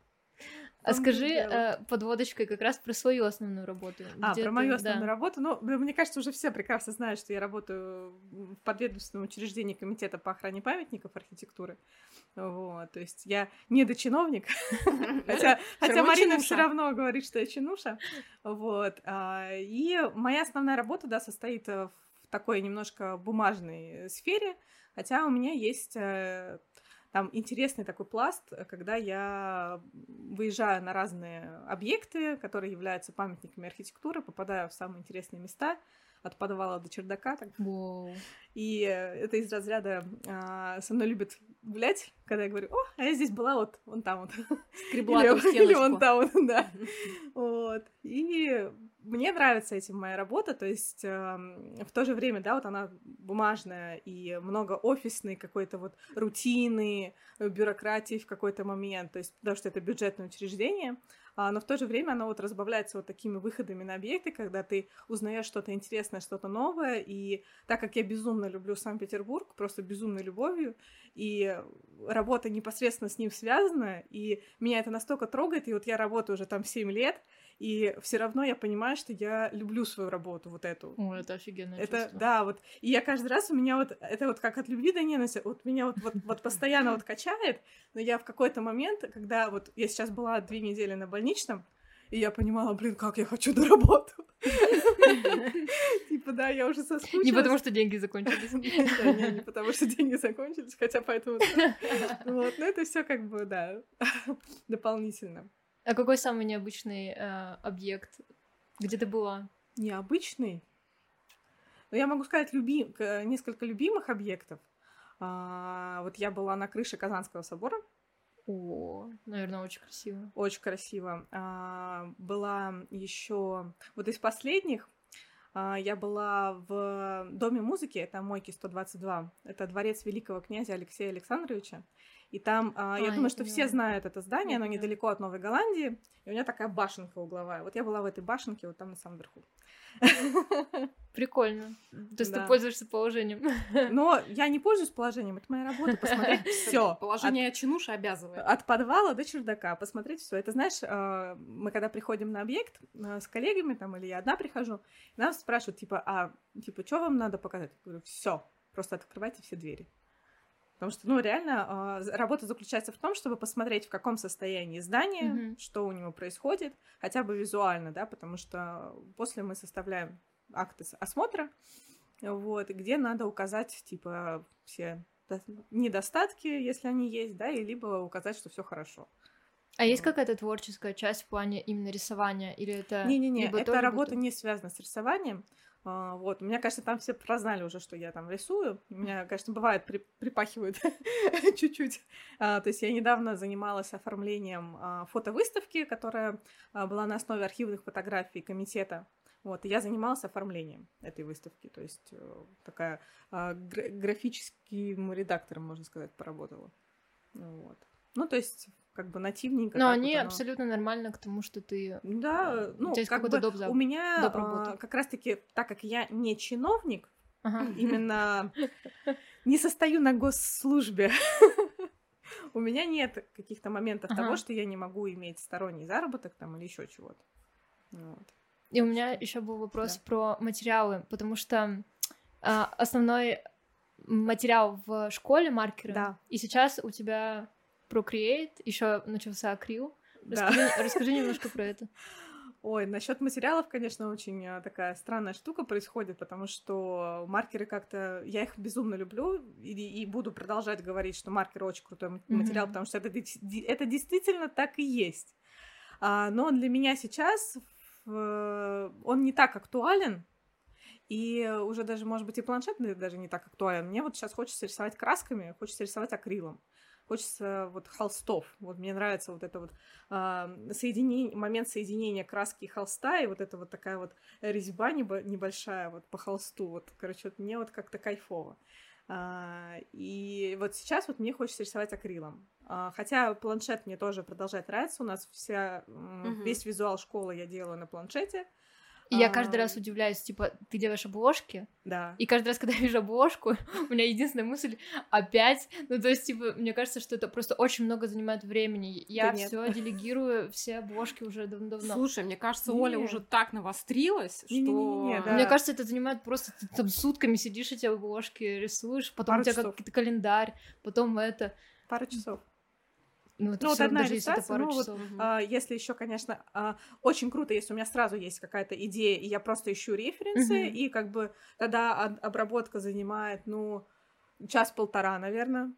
А скажи э, подводочкой как раз про свою основную работу. А, про мою основную работу. Ну, мне кажется, уже все прекрасно знают, что я работаю в подведомственном учреждении Комитета по охране памятников архитектуры. Вот, то есть я не дочиновник, хотя, хотя Марина все равно говорит, что я чинуша. Вот. А, и моя основная работа, да, состоит в такой немножко бумажной сфере, хотя у меня есть э, там интересный такой пласт, э, когда я выезжаю на разные объекты, которые являются памятниками архитектуры, попадаю в самые интересные места, от подвала до чердака. Так. Wow. И это из разряда а, со мной любят гулять, когда я говорю, о, а я здесь была вот вон там вот. Скребла или, или вон там вот, да. вот. И мне нравится этим моя работа, то есть э, в то же время, да, вот она бумажная и много офисной какой-то вот рутины, бюрократии в какой-то момент, то есть потому что это бюджетное учреждение, а, но в то же время оно вот разбавляется вот такими выходами на объекты, когда ты узнаешь что-то интересное, что-то новое, и так как я безумно люблю Санкт-Петербург, просто безумной любовью, и работа непосредственно с ним связана, и меня это настолько трогает, и вот я работаю уже там 7 лет, и все равно я понимаю, что я люблю свою работу вот эту. О, это офигенно. Это, чувство. да, вот, и я каждый раз у меня вот, это вот как от любви до ненависти, вот меня вот, вот, вот постоянно вот качает, но я в какой-то момент, когда вот я сейчас была две недели на больничном, и я понимала, блин, как я хочу на работу. Типа, да, я уже соскучилась. Не потому, что деньги закончились. Не потому, что деньги закончились, хотя поэтому... Вот, но это все как бы, да, дополнительно. А какой самый необычный э, объект, где ты была? Необычный? Ну, я могу сказать люби... несколько любимых объектов. А, вот я была на крыше Казанского собора. О, наверное, очень красиво. Очень красиво. А, была еще вот из последних. А, я была в Доме музыки, это Мойки 122. Это дворец великого князя Алексея Александровича. И там, а, я думаю, что все знают это здание, оно недалеко от Новой Голландии, и у меня такая башенка угловая. Вот я была в этой башенке, вот там на самом верху. Прикольно. То есть да. ты пользуешься положением. Но я не пользуюсь положением, это моя работа, посмотреть все. Положение от... чинуша обязывает. От подвала до чердака, посмотреть все. Это знаешь, а, мы когда приходим на объект а, с коллегами, там, или я одна прихожу, нас спрашивают, типа, а, типа, что вам надо показать? Я говорю, все, просто открывайте все двери. Потому что, ну, реально, э, работа заключается в том, чтобы посмотреть, в каком состоянии здание, mm-hmm. что у него происходит, хотя бы визуально, да, потому что после мы составляем акты осмотра, вот, где надо указать, типа, все недостатки, если они есть, да, и либо указать, что все хорошо. А есть какая-то творческая часть в плане именно рисования, или это... Не-не-не, эта работа не связана с рисованием, А, вот, меня, конечно, там все прознали уже, что я там рисую. У меня, конечно, бывает, при, припахивают чуть-чуть. А, то есть я недавно занималась оформлением а, фотовыставки, которая а, была на основе архивных фотографий комитета. Вот, и я занималась оформлением этой выставки. То есть э, такая а, гра- графическим редактором, можно сказать, поработала. Вот. Ну, то есть как бы нативненько. Но они вот оно. абсолютно нормально к тому, что ты... Да, ну, тебя есть как бы доп. у меня доп. а, как раз-таки, так как я не чиновник, Ага. именно не состою на госслужбе, у меня нет каких-то моментов Ага. того, что я не могу иметь сторонний заработок там или еще чего-то. Вот. И у меня еще был вопрос Да. про материалы, потому что а, основной материал в школе маркеры. Да. И сейчас у тебя Procreate, еще начался акрил. Да. Расскажи, расскажи немножко про это. Ой, насчет материалов, конечно, очень а, такая странная штука происходит, потому что маркеры как-то... Я их безумно люблю и, и буду продолжать говорить, что маркеры очень крутой Мгм. материал, потому что это, это действительно так и есть. А, но для меня сейчас в- он не так актуален, и уже даже, может быть, и планшет даже не так актуален. Мне вот сейчас хочется рисовать красками, хочется рисовать акрилом. Хочется вот холстов. Вот мне нравится вот это вот а, соединение, момент соединения краски и холста, и вот это вот такая вот резьба небо- небольшая вот по холсту. Вот, короче, вот мне вот как-то кайфово. А, и вот сейчас вот мне хочется рисовать акрилом. А, хотя планшет мне тоже продолжает нравиться. У нас вся, Мгм. весь визуал школы я делаю на планшете. И я А, каждый раз удивляюсь, типа, ты делаешь обложки, Да. и каждый раз, когда я вижу обложку, у меня единственная мысль опять. Ну, то есть, типа, мне кажется, что это просто очень много занимает времени. Я нет. все делегирую, все обложки уже давно-давно. Слушай, мне кажется, Оля Не. уже так навострилась, что... Не-не-не-не, да. Мне кажется, это занимает просто ты там сутками сидишь эти обложки рисуешь, потом Пару у тебя какой-то календарь, потом это. Пару часов. Ну, это Ну, вот одна даже если иллюстрация, пару ну, вот, часов. Мгм. А, если еще, конечно, а, очень круто, если у меня сразу есть какая-то идея, и я просто ищу референсы, Мгм. и как бы тогда об- обработка занимает, ну, час-полтора, наверное.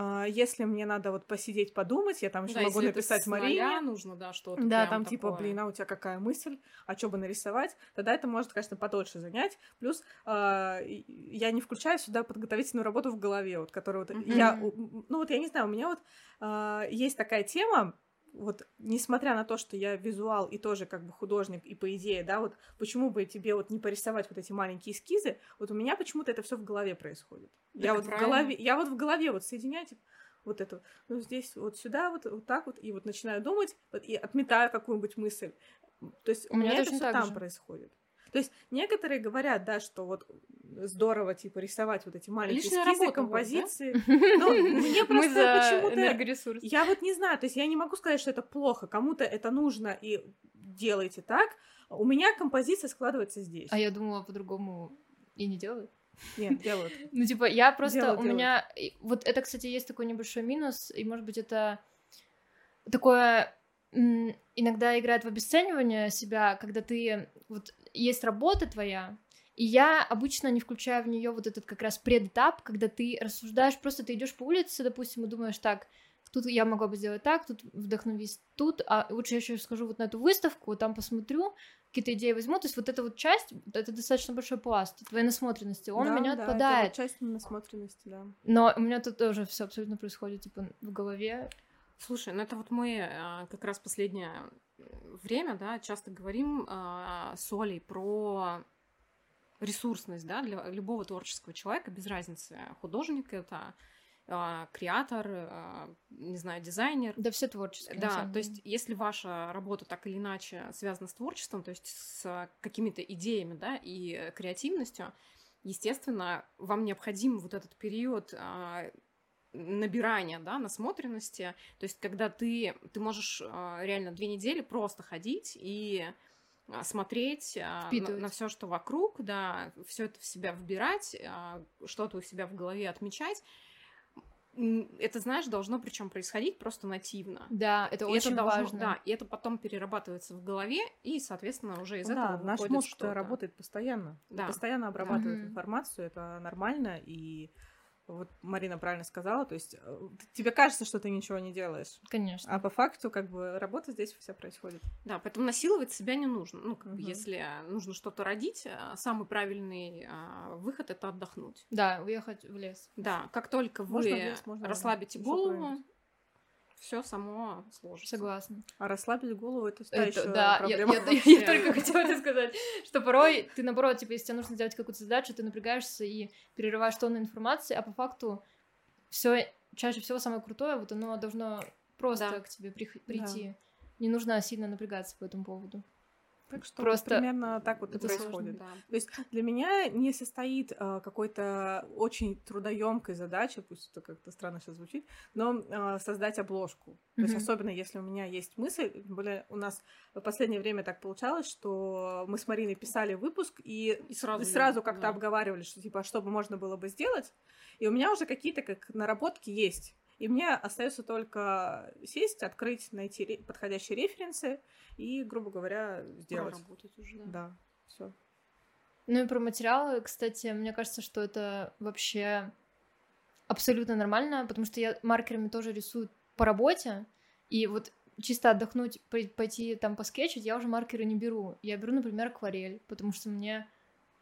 А, если мне надо вот посидеть, подумать, я там еще Да, могу написать Марине. нужно, да, что-то Да, там типа, такое. блин, а у тебя какая мысль, а что бы нарисовать? Тогда это может, конечно, подольше занять. Плюс и- я не включаю сюда подготовительную работу в голове, вот, которую вот я, Мгм. у- ну вот я не знаю, у меня вот а, есть такая тема, вот, несмотря на то, что я визуал и тоже как бы художник, и по идее, да, вот, почему бы тебе вот не порисовать вот эти маленькие эскизы, вот у меня почему-то это все в голове происходит. Я Так вот в правильно. голове, я вот в голове вот соединяю, типа, вот это, ну здесь вот сюда вот, вот так вот, и вот начинаю думать, вот, и отметаю какую-нибудь мысль. То есть У у меня меня это все там же. происходит. То есть некоторые говорят, да, что вот здорово, типа, рисовать вот эти маленькие Лишняя эскизы, работа будет, да? композиции. Ну, мне просто почему-то... Я вот не знаю, то есть я не могу сказать, что это плохо. Кому-то это нужно, и делайте так. У меня композиция складывается здесь. А я думала по-другому и не делают. Нет, делают. Ну, типа, я просто... Делают, у меня... Вот это, кстати, есть такой небольшой минус, и, может быть, это такое иногда играет в обесценивание себя, когда ты... Вот есть работа твоя, и я обычно не включаю в нее вот этот как раз предэтап, когда ты рассуждаешь, просто ты идешь по улице, допустим, и думаешь, так, тут я могла бы сделать так, тут вдохновись тут, а лучше я еще схожу вот на эту выставку, там посмотрю, какие-то идеи возьму. То есть вот эта вот часть, это достаточно большой пласт твоей насмотренности, он Да, у меня да, отпадает. Это вот часть насмотренности, да. Но у меня тут тоже все абсолютно происходит, типа, в голове. Слушай, ну это вот мы а, как раз последнее время, да, часто говорим а, с Олей про ресурсность, да, для любого творческого человека, без разницы, художник это, а, креатор, а, не знаю, дизайнер. Да все творческие. на Да, то есть если ваша работа так или иначе связана с творчеством, то есть с какими-то идеями, да, и э, креативностью, естественно, вам необходим вот этот период а, набирания, да, насмотренности, то есть когда ты, ты можешь а, реально две недели просто ходить и а, смотреть а, на, Впитывать. все, что вокруг, да, все это в себя вбирать, что-то у себя в голове отмечать. Это, знаешь, должно причем происходить просто нативно. Да, это И очень это должно- важно. Да, и это потом перерабатывается в голове, и, соответственно, уже из Ну этого да, наш выходит мозг что-то. работает постоянно. Да. Постоянно обрабатывает Мгм. информацию, это нормально, и вот Марина правильно сказала, то есть э, тебе кажется, что ты ничего не делаешь. Конечно. А по факту, как бы, работа здесь вся происходит. Да, поэтому насиловать себя не нужно. Ну, как угу. бы, если нужно что-то родить, э, самый правильный а, выход это отдохнуть. Да, уехать в лес. Да, как только вы можно лес, можно расслабите голову, все само сложится. Согласна. А расслабить голову это, это еще да, проблема. Я, я, я, я только хотела тебе сказать, что порой ты наоборот, типа, если тебе нужно сделать какую-то задачу, ты напрягаешься и перерываешь тонны информации, а по факту все чаще всего самое крутое, вот оно должно просто да. к тебе при, прийти. Да. Не нужно сильно напрягаться по этому поводу. Так что Просто примерно так вот это происходит. Сложно, да. То есть для меня не состоит э, какой-то очень трудоемкой задачи, пусть это как-то странно сейчас звучит, но э, создать обложку. Mm-hmm. То есть особенно если у меня есть мысль, тем более у нас в последнее время так получалось, что мы с Мариной писали выпуск и, и сразу, сразу как-то да. обговаривали, что типа, что бы можно было бы сделать, и у меня уже какие-то как наработки есть. И мне остается только сесть, открыть, найти ре- подходящие референсы и, грубо говоря, сделать. Проработать уже, да. Да, все. Ну и про материалы, кстати, мне кажется, что это вообще абсолютно нормально, потому что я маркерами тоже рисую по работе, и вот чисто отдохнуть, пойти там поскетчить, я уже маркеры не беру. Я беру, например, акварель, потому что мне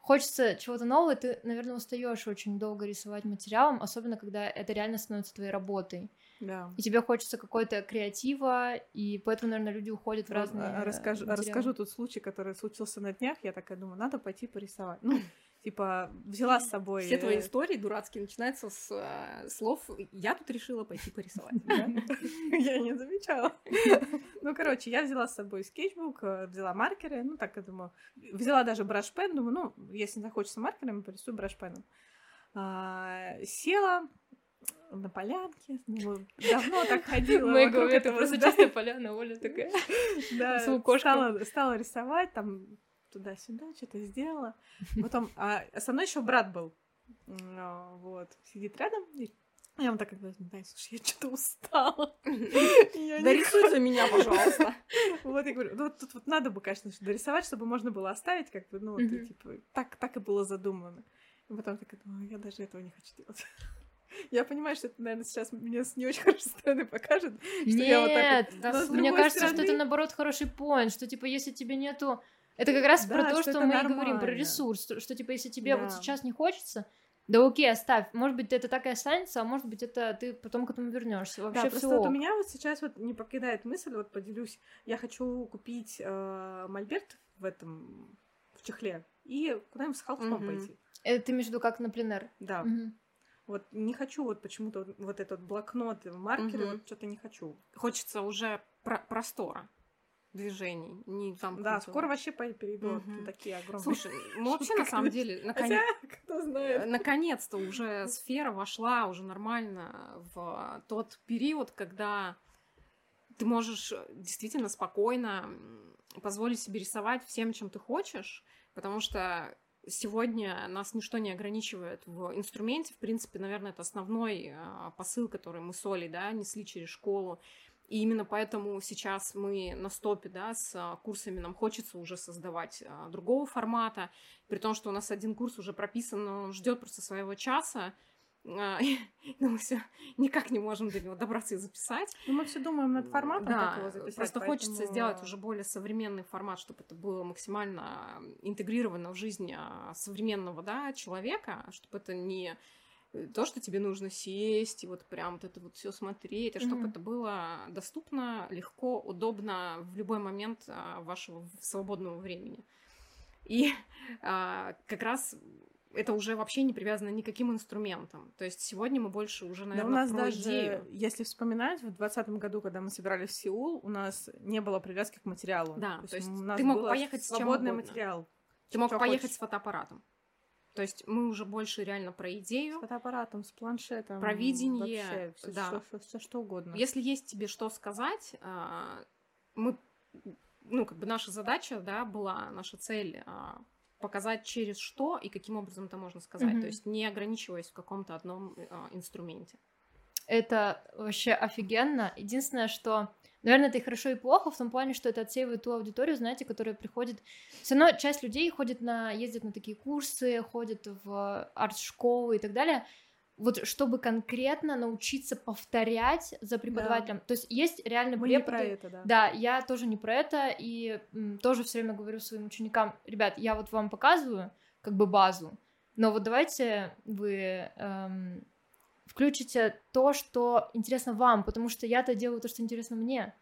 хочется чего-то нового, ты, наверное, устаешь очень долго рисовать материалом, особенно когда это реально становится твоей работой. Да. И тебе хочется какой-то креатива, и поэтому, наверное, люди уходят в разные. А, расскажу, материалы. расскажу тут случай, который случился на днях. Я такая думаю, надо пойти порисовать. Ну, типа, взяла с собой... Все твои истории дурацкие начинаются с э, слов «я тут решила пойти порисовать». Я не замечала. Ну, короче, я взяла с собой скетчбук, э, взяла маркеры, ну, так я думаю, взяла даже брашпен, думаю, ну, если захочется маркерами, порисую брашпеном. А, села, на полянке, ну, давно так ходила. Мы говорим, это просто чистая поляна, Оля такая. Да, стала, стала рисовать, там туда-сюда, что-то сделала. Потом, а со мной еще брат был. Вот, сидит рядом, и я ему так как бы, слушай, я что-то устала. Дорисуй за меня, пожалуйста. Вот я говорю, ну тут вот надо бы, конечно, дорисовать, чтобы можно было оставить, как бы, ну, типа, так, так и было задумано. И потом так думаю, я даже этого не хочу делать. Я понимаю, что это, наверное, сейчас меня с не очень хорошей стороны покажет. Что Нет, я вот так вот... да, мне кажется, стороны... что это наоборот хороший поинт, что типа если тебе нету это как раз да, про то, что, что мы нормально. говорим, про ресурс, что, что типа если тебе да. вот сейчас не хочется, да окей, оставь. Может быть, это так и останется, а может быть, это ты потом к этому вернешься. Вообще да, просто вот у меня вот сейчас вот не покидает мысль, вот поделюсь. Я хочу купить э, мольберт в этом в чехле и куда-нибудь с холстом угу. пойти. Это ты виду как на пленер? Да. Угу. Вот не хочу вот почему-то вот, вот этот блокнот, маркеры, угу. вот что-то не хочу. Хочется уже про простора движений, не там. Да, скоро вообще перейдут угу. такие огромные. Слушай, ну вообще на самом деле, наконец, знает, наконец-то уже сфера вошла уже нормально в тот период, когда ты можешь действительно спокойно позволить себе рисовать всем, чем ты хочешь, потому что сегодня нас ничто не ограничивает в инструменте. В принципе, наверное, это основной а, посыл, который мы с Олей, да, несли через школу. И именно поэтому сейчас мы на стопе, да, с а, курсами нам хочется уже создавать а, другого формата, при том, что у нас один курс уже прописан, он ждет просто своего часа, а, но мы все никак не можем до него добраться и записать. Ну, мы все думаем над форматом, да, как его записать. Просто поэтому... хочется сделать уже более современный формат, чтобы это было максимально интегрировано в жизнь современного да, человека, чтобы это не то, что тебе нужно сесть и вот прям вот это вот все смотреть, а чтобы mm-hmm. это было доступно, легко, удобно в любой момент а, вашего свободного времени. И а, как раз это уже вообще не привязано никаким инструментом. То есть сегодня мы больше уже, наверное, да у нас про даже, идею. если вспоминать, в 2020 году, когда мы собирались в Сеул, у нас не было привязки к материалу. Да, то, то есть у нас ты мог поехать свободный материал. Ты мог поехать хочешь. с фотоаппаратом. То есть мы уже больше реально про идею. С фотоаппаратом, с планшетом. Про видение. Вообще, все, да. Все, все, все, что угодно. Если есть тебе что сказать, а, мы, ну, как бы наша задача, да, была, наша цель а, показать через что и каким образом это можно сказать. Mm-hmm. То есть не ограничиваясь в каком-то одном а, инструменте. Это вообще офигенно. Единственное, что Наверное, это и хорошо, и плохо в том плане, что это отсеивает ту аудиторию, знаете, которая приходит... Все равно часть людей ходит на... ездит на такие курсы, ходит в арт-школы и так далее, вот чтобы конкретно научиться повторять за преподавателем. Да. То есть есть реально Мы преподы. Не про это, да. Да, я тоже не про это, и м, тоже все время говорю своим ученикам, ребят, я вот вам показываю как бы базу, но вот давайте вы эм, включите то, что интересно вам, потому что я-то делаю то, что интересно мне.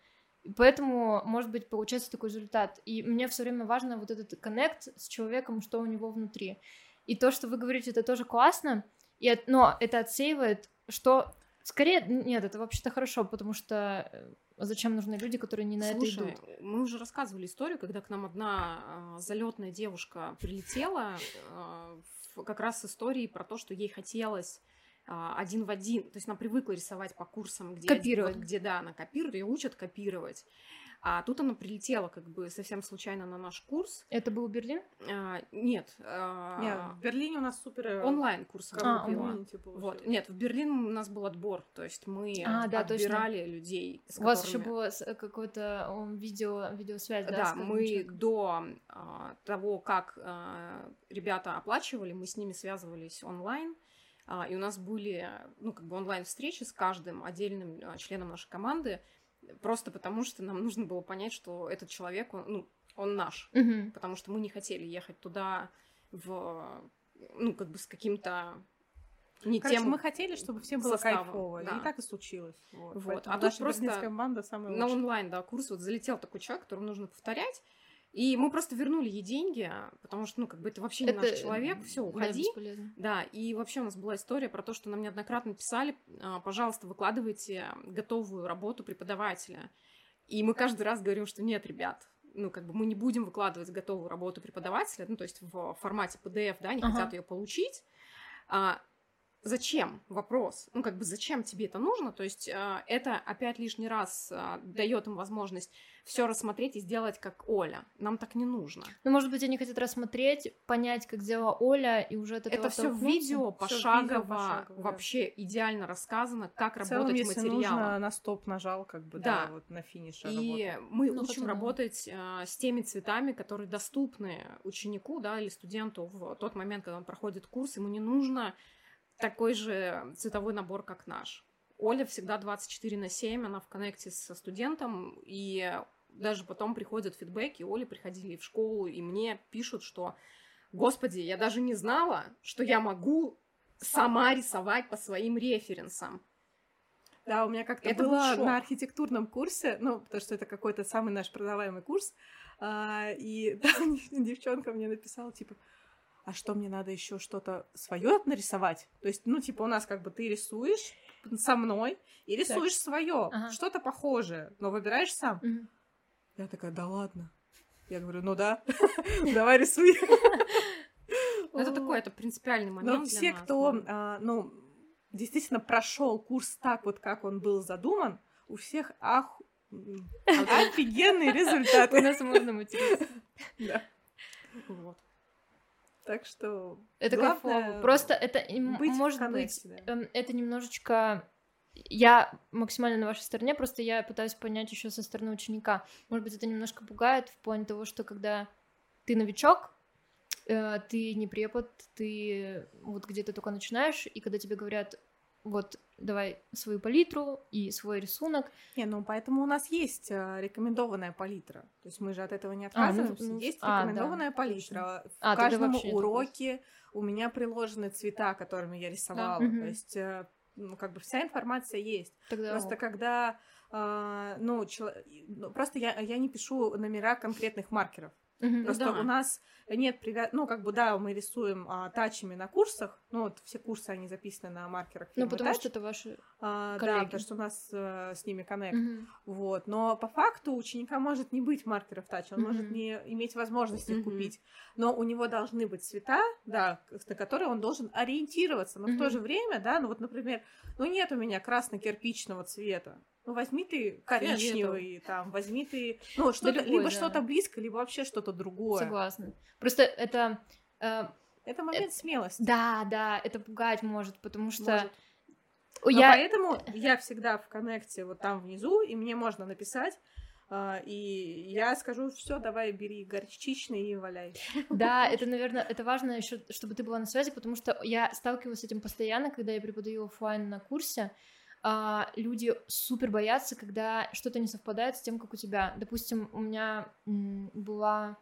И поэтому, может быть, получается такой результат. И мне все время важно вот этот коннект с человеком, что у него внутри. И то, что вы говорите, это тоже классно, и, но это отсеивает, что скорее, нет, это вообще-то хорошо, потому что э, зачем нужны люди, которые не на Слушай, это идут? Мы уже рассказывали историю, когда к нам одна э, залетная девушка прилетела, э, как раз истории про то, что ей хотелось один в один, то есть она привыкла рисовать по курсам, где, копировать. где да, она копирует, ее учат копировать. А тут она прилетела как бы совсем случайно на наш курс. Это был Берлин? А, нет. А... Нет, в Берлине у нас супер... Э, онлайн курс а, онлайн, типа, вот. Нет, в Берлин у нас был отбор, то есть мы а, да, отбирали точно. людей. С у которыми... вас еще было какое-то видео, видеосвязь, да? Да, мы человеком? до а, того, как а, ребята оплачивали, мы с ними связывались онлайн. А, и у нас были, ну, как бы онлайн-встречи с каждым отдельным а, членом нашей команды, Просто потому, что нам нужно было понять, что этот человек, он, ну, он наш. Угу. Потому что мы не хотели ехать туда в, ну, как бы с каким-то не Короче, тем мы хотели, чтобы всем было составом, кайфово, да. и так и случилось. Вот. вот. А тут просто команда самая на онлайн, да, курс вот залетел такой человек, которому нужно повторять, и мы просто вернули ей деньги, потому что, ну, как бы это вообще не это... наш человек, все, уходи. Да, и вообще у нас была история про то, что нам неоднократно писали, «А, пожалуйста, выкладывайте готовую работу преподавателя. И мы каждый раз говорим, что нет, ребят, ну, как бы мы не будем выкладывать готовую работу преподавателя, ну, то есть в формате PDF, да, они ага. хотят ее получить. А, зачем? Вопрос. Ну, как бы зачем тебе это нужно? То есть э, это опять лишний раз э, дает им возможность все рассмотреть и сделать как Оля. Нам так не нужно. Ну, может быть, они хотят рассмотреть, понять, как сделала Оля, и уже от этого Это все видео пошагово, пошагово, вообще да. идеально рассказано, как в целом, работать если материалом. нужно, на стоп нажал, как бы, да, да вот на финише И работы. мы ну, учим работать э, с теми цветами, которые доступны ученику, да, или студенту в тот момент, когда он проходит курс, ему не нужно такой же цветовой набор, как наш. Оля всегда 24 на 7, она в коннекте со студентом, и даже потом приходят фидбэки, Оля приходили в школу, и мне пишут, что, господи, я даже не знала, что я могу сама рисовать по своим референсам. Да, у меня как-то это было на архитектурном курсе, ну, потому что это какой-то самый наш продаваемый курс, а, и там девчонка мне написала, типа, а что мне надо еще что-то свое нарисовать? То есть, ну, типа, у нас как бы ты рисуешь со мной и рисуешь свое, ага. что-то похожее, но выбираешь сам. Угу. Я такая, да ладно. Я говорю, ну да, давай рисуй. Это такой, это принципиальный момент. Но все, кто, а, ну, действительно прошел курс так вот, как он был задуман, у всех ах, офигенные результаты. У нас можно материться. Да. Вот. Так что это кайфово. Просто это быть может быть да. Эм, это немножечко я максимально на вашей стороне, просто я пытаюсь понять еще со стороны ученика. Может быть, это немножко пугает в плане того, что когда ты новичок, э, ты не препод, ты вот где-то только начинаешь, и когда тебе говорят, вот давай свою палитру и свой рисунок. Не, ну поэтому у нас есть э, рекомендованная палитра. То есть мы же от этого не отказываемся. А, ну, есть а, рекомендованная да, палитра. Точно. В а, каждом уроке у меня приложены цвета, которыми я рисовала. Да. То есть э, ну, как бы вся информация есть. Тогда просто ок. когда, э, ну, чел... Ну, просто я, я не пишу номера конкретных маркеров. Угу, Просто да. у нас нет привяз... ну как бы да, мы рисуем а, тачами на курсах, ну вот все курсы они записаны на маркерах. Ну потому тач. что это ваши а, коллеги. Да, потому что у нас а, с ними коннект. Угу. Вот, но по факту у ученика может не быть маркеров тач, он угу. может не иметь возможности их купить, но у него должны быть цвета, да, на которые он должен ориентироваться, но угу. в то же время, да, ну вот, например, ну нет у меня красно-кирпичного цвета, ну, возьми ты коричневый, там, возьми ты, ну, что-то, да либо да. что-то близко, либо вообще что-то другое. Согласна. Просто это... Э, это момент это, смелости. Да, да, это пугать может, потому что... Может. Я... поэтому я всегда в коннекте вот там внизу, и мне можно написать, а, и я скажу, все, давай бери горчичный и валяй. Да, это, наверное, это важно еще, чтобы ты была на связи, потому что я сталкиваюсь с этим постоянно, когда я преподаю офлайн на курсе. А, люди супер боятся, когда что-то не совпадает с тем, как у тебя. Допустим, у меня была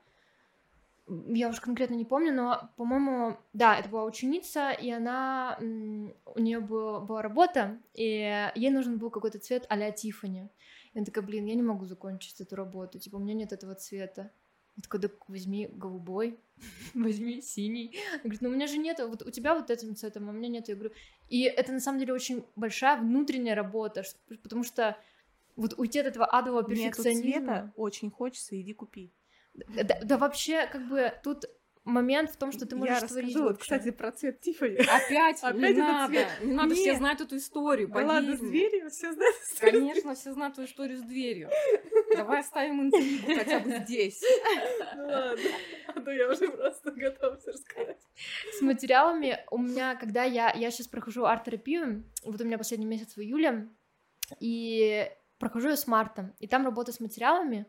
я уже конкретно не помню, но, по-моему, да, это была ученица, и она, у нее была, была работа, и ей нужен был какой-то цвет а-ля Тиффани. Она такая, блин, я не могу закончить эту работу, типа, у меня нет этого цвета. Я такая, да возьми голубой, возьми синий. Она говорит, ну у меня же нет, вот у тебя вот этим цветом, а у меня нет. Я говорю, и это на самом деле очень большая внутренняя работа, потому что вот уйти от этого адового перфекционизма... Нету цвета, очень хочется, иди купи. Да, да вообще, как бы, тут момент в том, что ты можешь я творить. Расскажу, вот, кстати, про цвет Тиффани. Опять, Опять не надо, цвет. не надо, Нет. все знают эту историю. Да ладно, с дверью, все знают историю. Конечно, все знают эту историю с дверью. Давай оставим интригу хотя бы здесь. Ну ладно, а то я уже просто готова все рассказать. С материалами у меня, когда я, я сейчас прохожу арт-терапию, вот у меня последний месяц в июле, и прохожу я с марта, и там работа с материалами,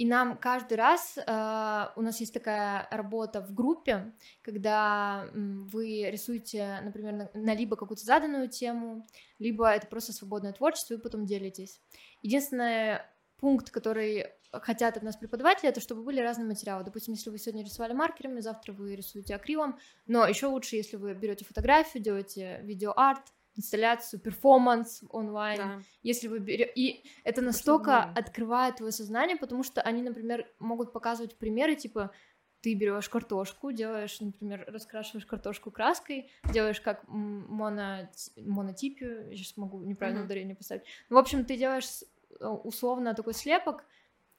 и нам каждый раз э, у нас есть такая работа в группе, когда вы рисуете, например, на, на либо какую-то заданную тему, либо это просто свободное творчество, и потом делитесь. Единственный пункт, который хотят от нас преподаватели, это чтобы были разные материалы. Допустим, если вы сегодня рисовали маркерами, завтра вы рисуете акрилом, но еще лучше, если вы берете фотографию, делаете видеоарт, инсталляцию, перформанс онлайн. Да. Если вы берете... И это настолько открывает твое сознание, потому что они, например, могут показывать примеры, типа, ты берешь картошку, делаешь, например, раскрашиваешь картошку краской, делаешь как моно... монотипию, я сейчас могу неправильное uh-huh. ударение поставить. Ну, в общем, ты делаешь э, условно такой слепок,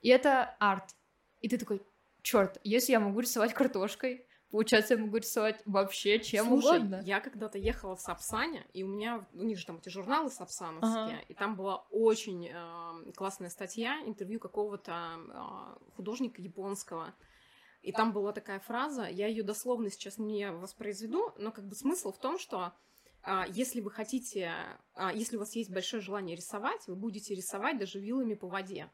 и это арт. И ты такой, черт, если я могу рисовать картошкой, Получается, я могу рисовать вообще чем Слушай, угодно. я когда-то ехала в Сапсане, и у меня, у них же там эти журналы сапсановские, ага. и там была очень э, классная статья, интервью какого-то э, художника японского. И там была такая фраза, я ее дословно сейчас не воспроизведу, но как бы смысл в том, что э, если вы хотите, э, если у вас есть большое желание рисовать, вы будете рисовать даже вилами по воде.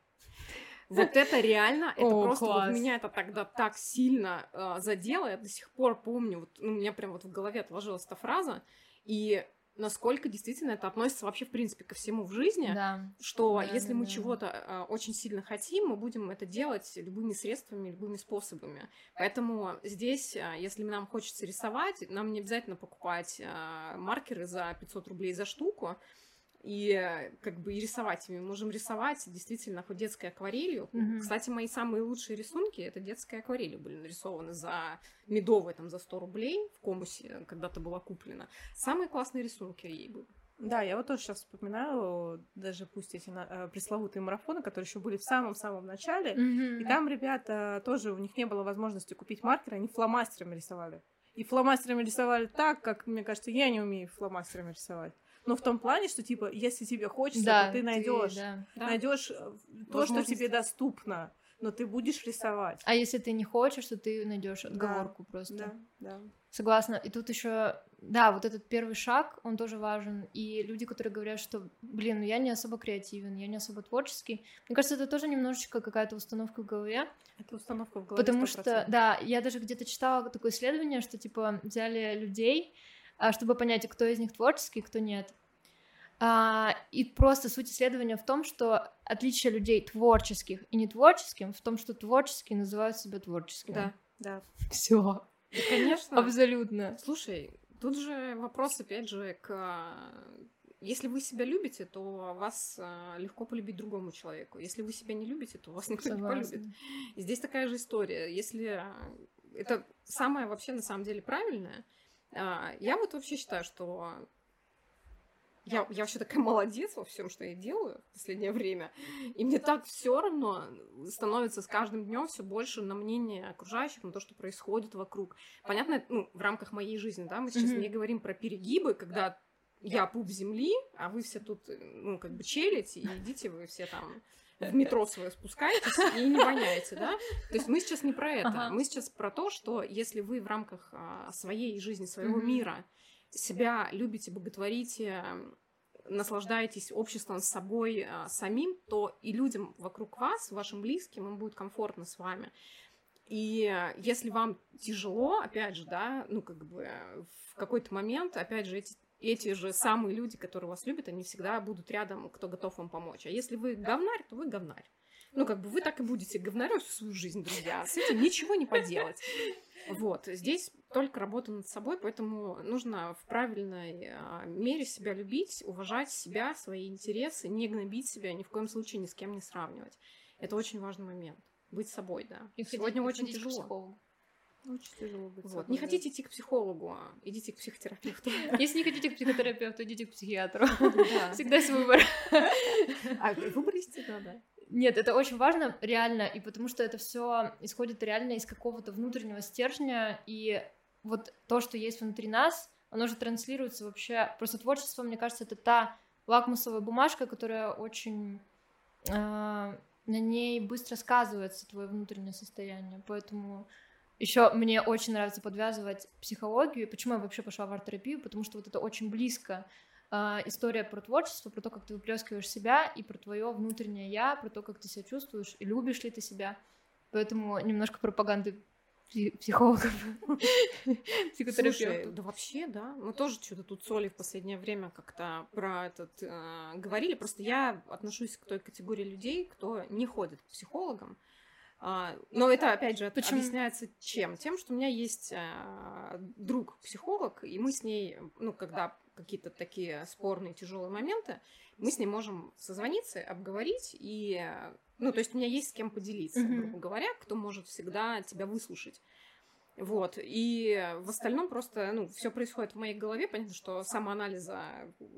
Вот это реально, это О, просто вот меня это тогда так сильно э, задело, я до сих пор помню, вот ну, у меня прям вот в голове отложилась эта фраза, и насколько действительно это относится вообще, в принципе, ко всему в жизни, да. что да, если да, мы да. чего-то э, очень сильно хотим, мы будем это делать любыми средствами, любыми способами. Поэтому здесь, э, если нам хочется рисовать, нам не обязательно покупать э, маркеры за 500 рублей за штуку, и э, как бы и рисовать ими. Можем рисовать действительно хоть детской акварелью. Mm-hmm. Кстати, мои самые лучшие рисунки это детской акварелью были нарисованы за медовые, там, за 100 рублей в комусе когда-то была куплена. Самые классные рисунки ей были. Да, я вот тоже сейчас вспоминаю, даже пусть эти э, пресловутые марафоны, которые еще были в самом-самом начале, mm-hmm. и там ребята тоже, у них не было возможности купить маркеры, они фломастерами рисовали. И фломастерами рисовали так, как, мне кажется, я не умею фломастерами рисовать. Но в том плане, что типа, если тебе хочется, да, то ты найдешь, да. найдешь э, то, что тебе доступно, но ты будешь рисовать. А если ты не хочешь, то ты найдешь отговорку да, просто. Да, да. Согласна. И тут еще, да, вот этот первый шаг, он тоже важен. И люди, которые говорят, что, блин, ну я не особо креативен, я не особо творческий, мне кажется, это тоже немножечко какая-то установка в голове. Это установка в голове. Потому 100%. что, да, я даже где-то читала такое исследование, что типа взяли людей чтобы понять, кто из них творческий, кто нет. А, и просто суть исследования в том, что отличие людей творческих и нетворческих в том, что творческие называют себя творческими. Да, да. Все. конечно. Абсолютно. Слушай, тут же вопрос, опять же, к если вы себя любите, то вас а, легко полюбить другому человеку. Если вы себя не любите, то вас никто Согласна. не полюбит. И здесь такая же история. Если это самое вообще на самом деле правильное, а, я вот вообще считаю, что я, я вообще такая молодец во всем, что я делаю в последнее время. И мне так все равно становится с каждым днем все больше на мнение окружающих, на то, что происходит вокруг. Понятно, ну, в рамках моей жизни, да, мы сейчас mm-hmm. не говорим про перегибы, когда я пуп земли, а вы все тут, ну, как бы челите, и идите вы все там в метро свое спускаетесь и не воняете, да? То есть мы сейчас не про это. Ага. Мы сейчас про то, что если вы в рамках а, своей жизни, своего mm-hmm. мира себя любите, боготворите, наслаждаетесь обществом с собой а, самим, то и людям вокруг вас, вашим близким, им будет комфортно с вами. И если вам тяжело, опять же, да, ну, как бы в какой-то момент, опять же, эти, эти же самые люди, которые вас любят, они всегда будут рядом, кто готов вам помочь. А если вы говнарь, то вы говнарь. Ну, как бы вы так и будете говнарем всю свою жизнь, друзья. С этим ничего не поделать. Вот, здесь только работа над собой, поэтому нужно в правильной а, мере себя любить, уважать себя, свои интересы, не гнобить себя, ни в коем случае ни с кем не сравнивать. Это очень важный момент. Быть собой, да. И Сегодня ходить- очень ходить тяжело. Психологу. Очень тяжело быть Вот. Не хотите идти к психологу, а идите к психотерапевту. Если не хотите к психотерапевту, идите к психиатру. Да. Всегда есть выбор. А выбор есть да. Нет, это очень важно, реально, и потому что это все исходит реально из какого-то внутреннего стержня, и вот то, что есть внутри нас, оно же транслируется вообще. Просто творчество, мне кажется, это та лакмусовая бумажка, которая очень а, на ней быстро сказывается твое внутреннее состояние. Поэтому еще мне очень нравится подвязывать психологию. Почему я вообще пошла в арт-терапию? Потому что вот это очень близко а, история про творчество, про то, как ты выплескиваешь себя, и про твое внутреннее я, про то, как ты себя чувствуешь, и любишь ли ты себя. Поэтому немножко пропаганды пси- психологов, Слушай, да вообще, да. Мы тоже что-то тут соли в последнее время как-то про этот э, говорили. Просто я отношусь к той категории людей, кто не ходит к психологам. А, но это, опять же, Почему? объясняется чем? Тем, что у меня есть э, друг-психолог, и мы с ней, ну, когда какие-то такие спорные, тяжелые моменты, мы с ней можем созвониться, обговорить, и, ну, то есть у меня есть с кем поделиться, грубо говоря, кто может всегда тебя выслушать. Вот, и в остальном просто, ну, все происходит в моей голове, понятно, что самоанализа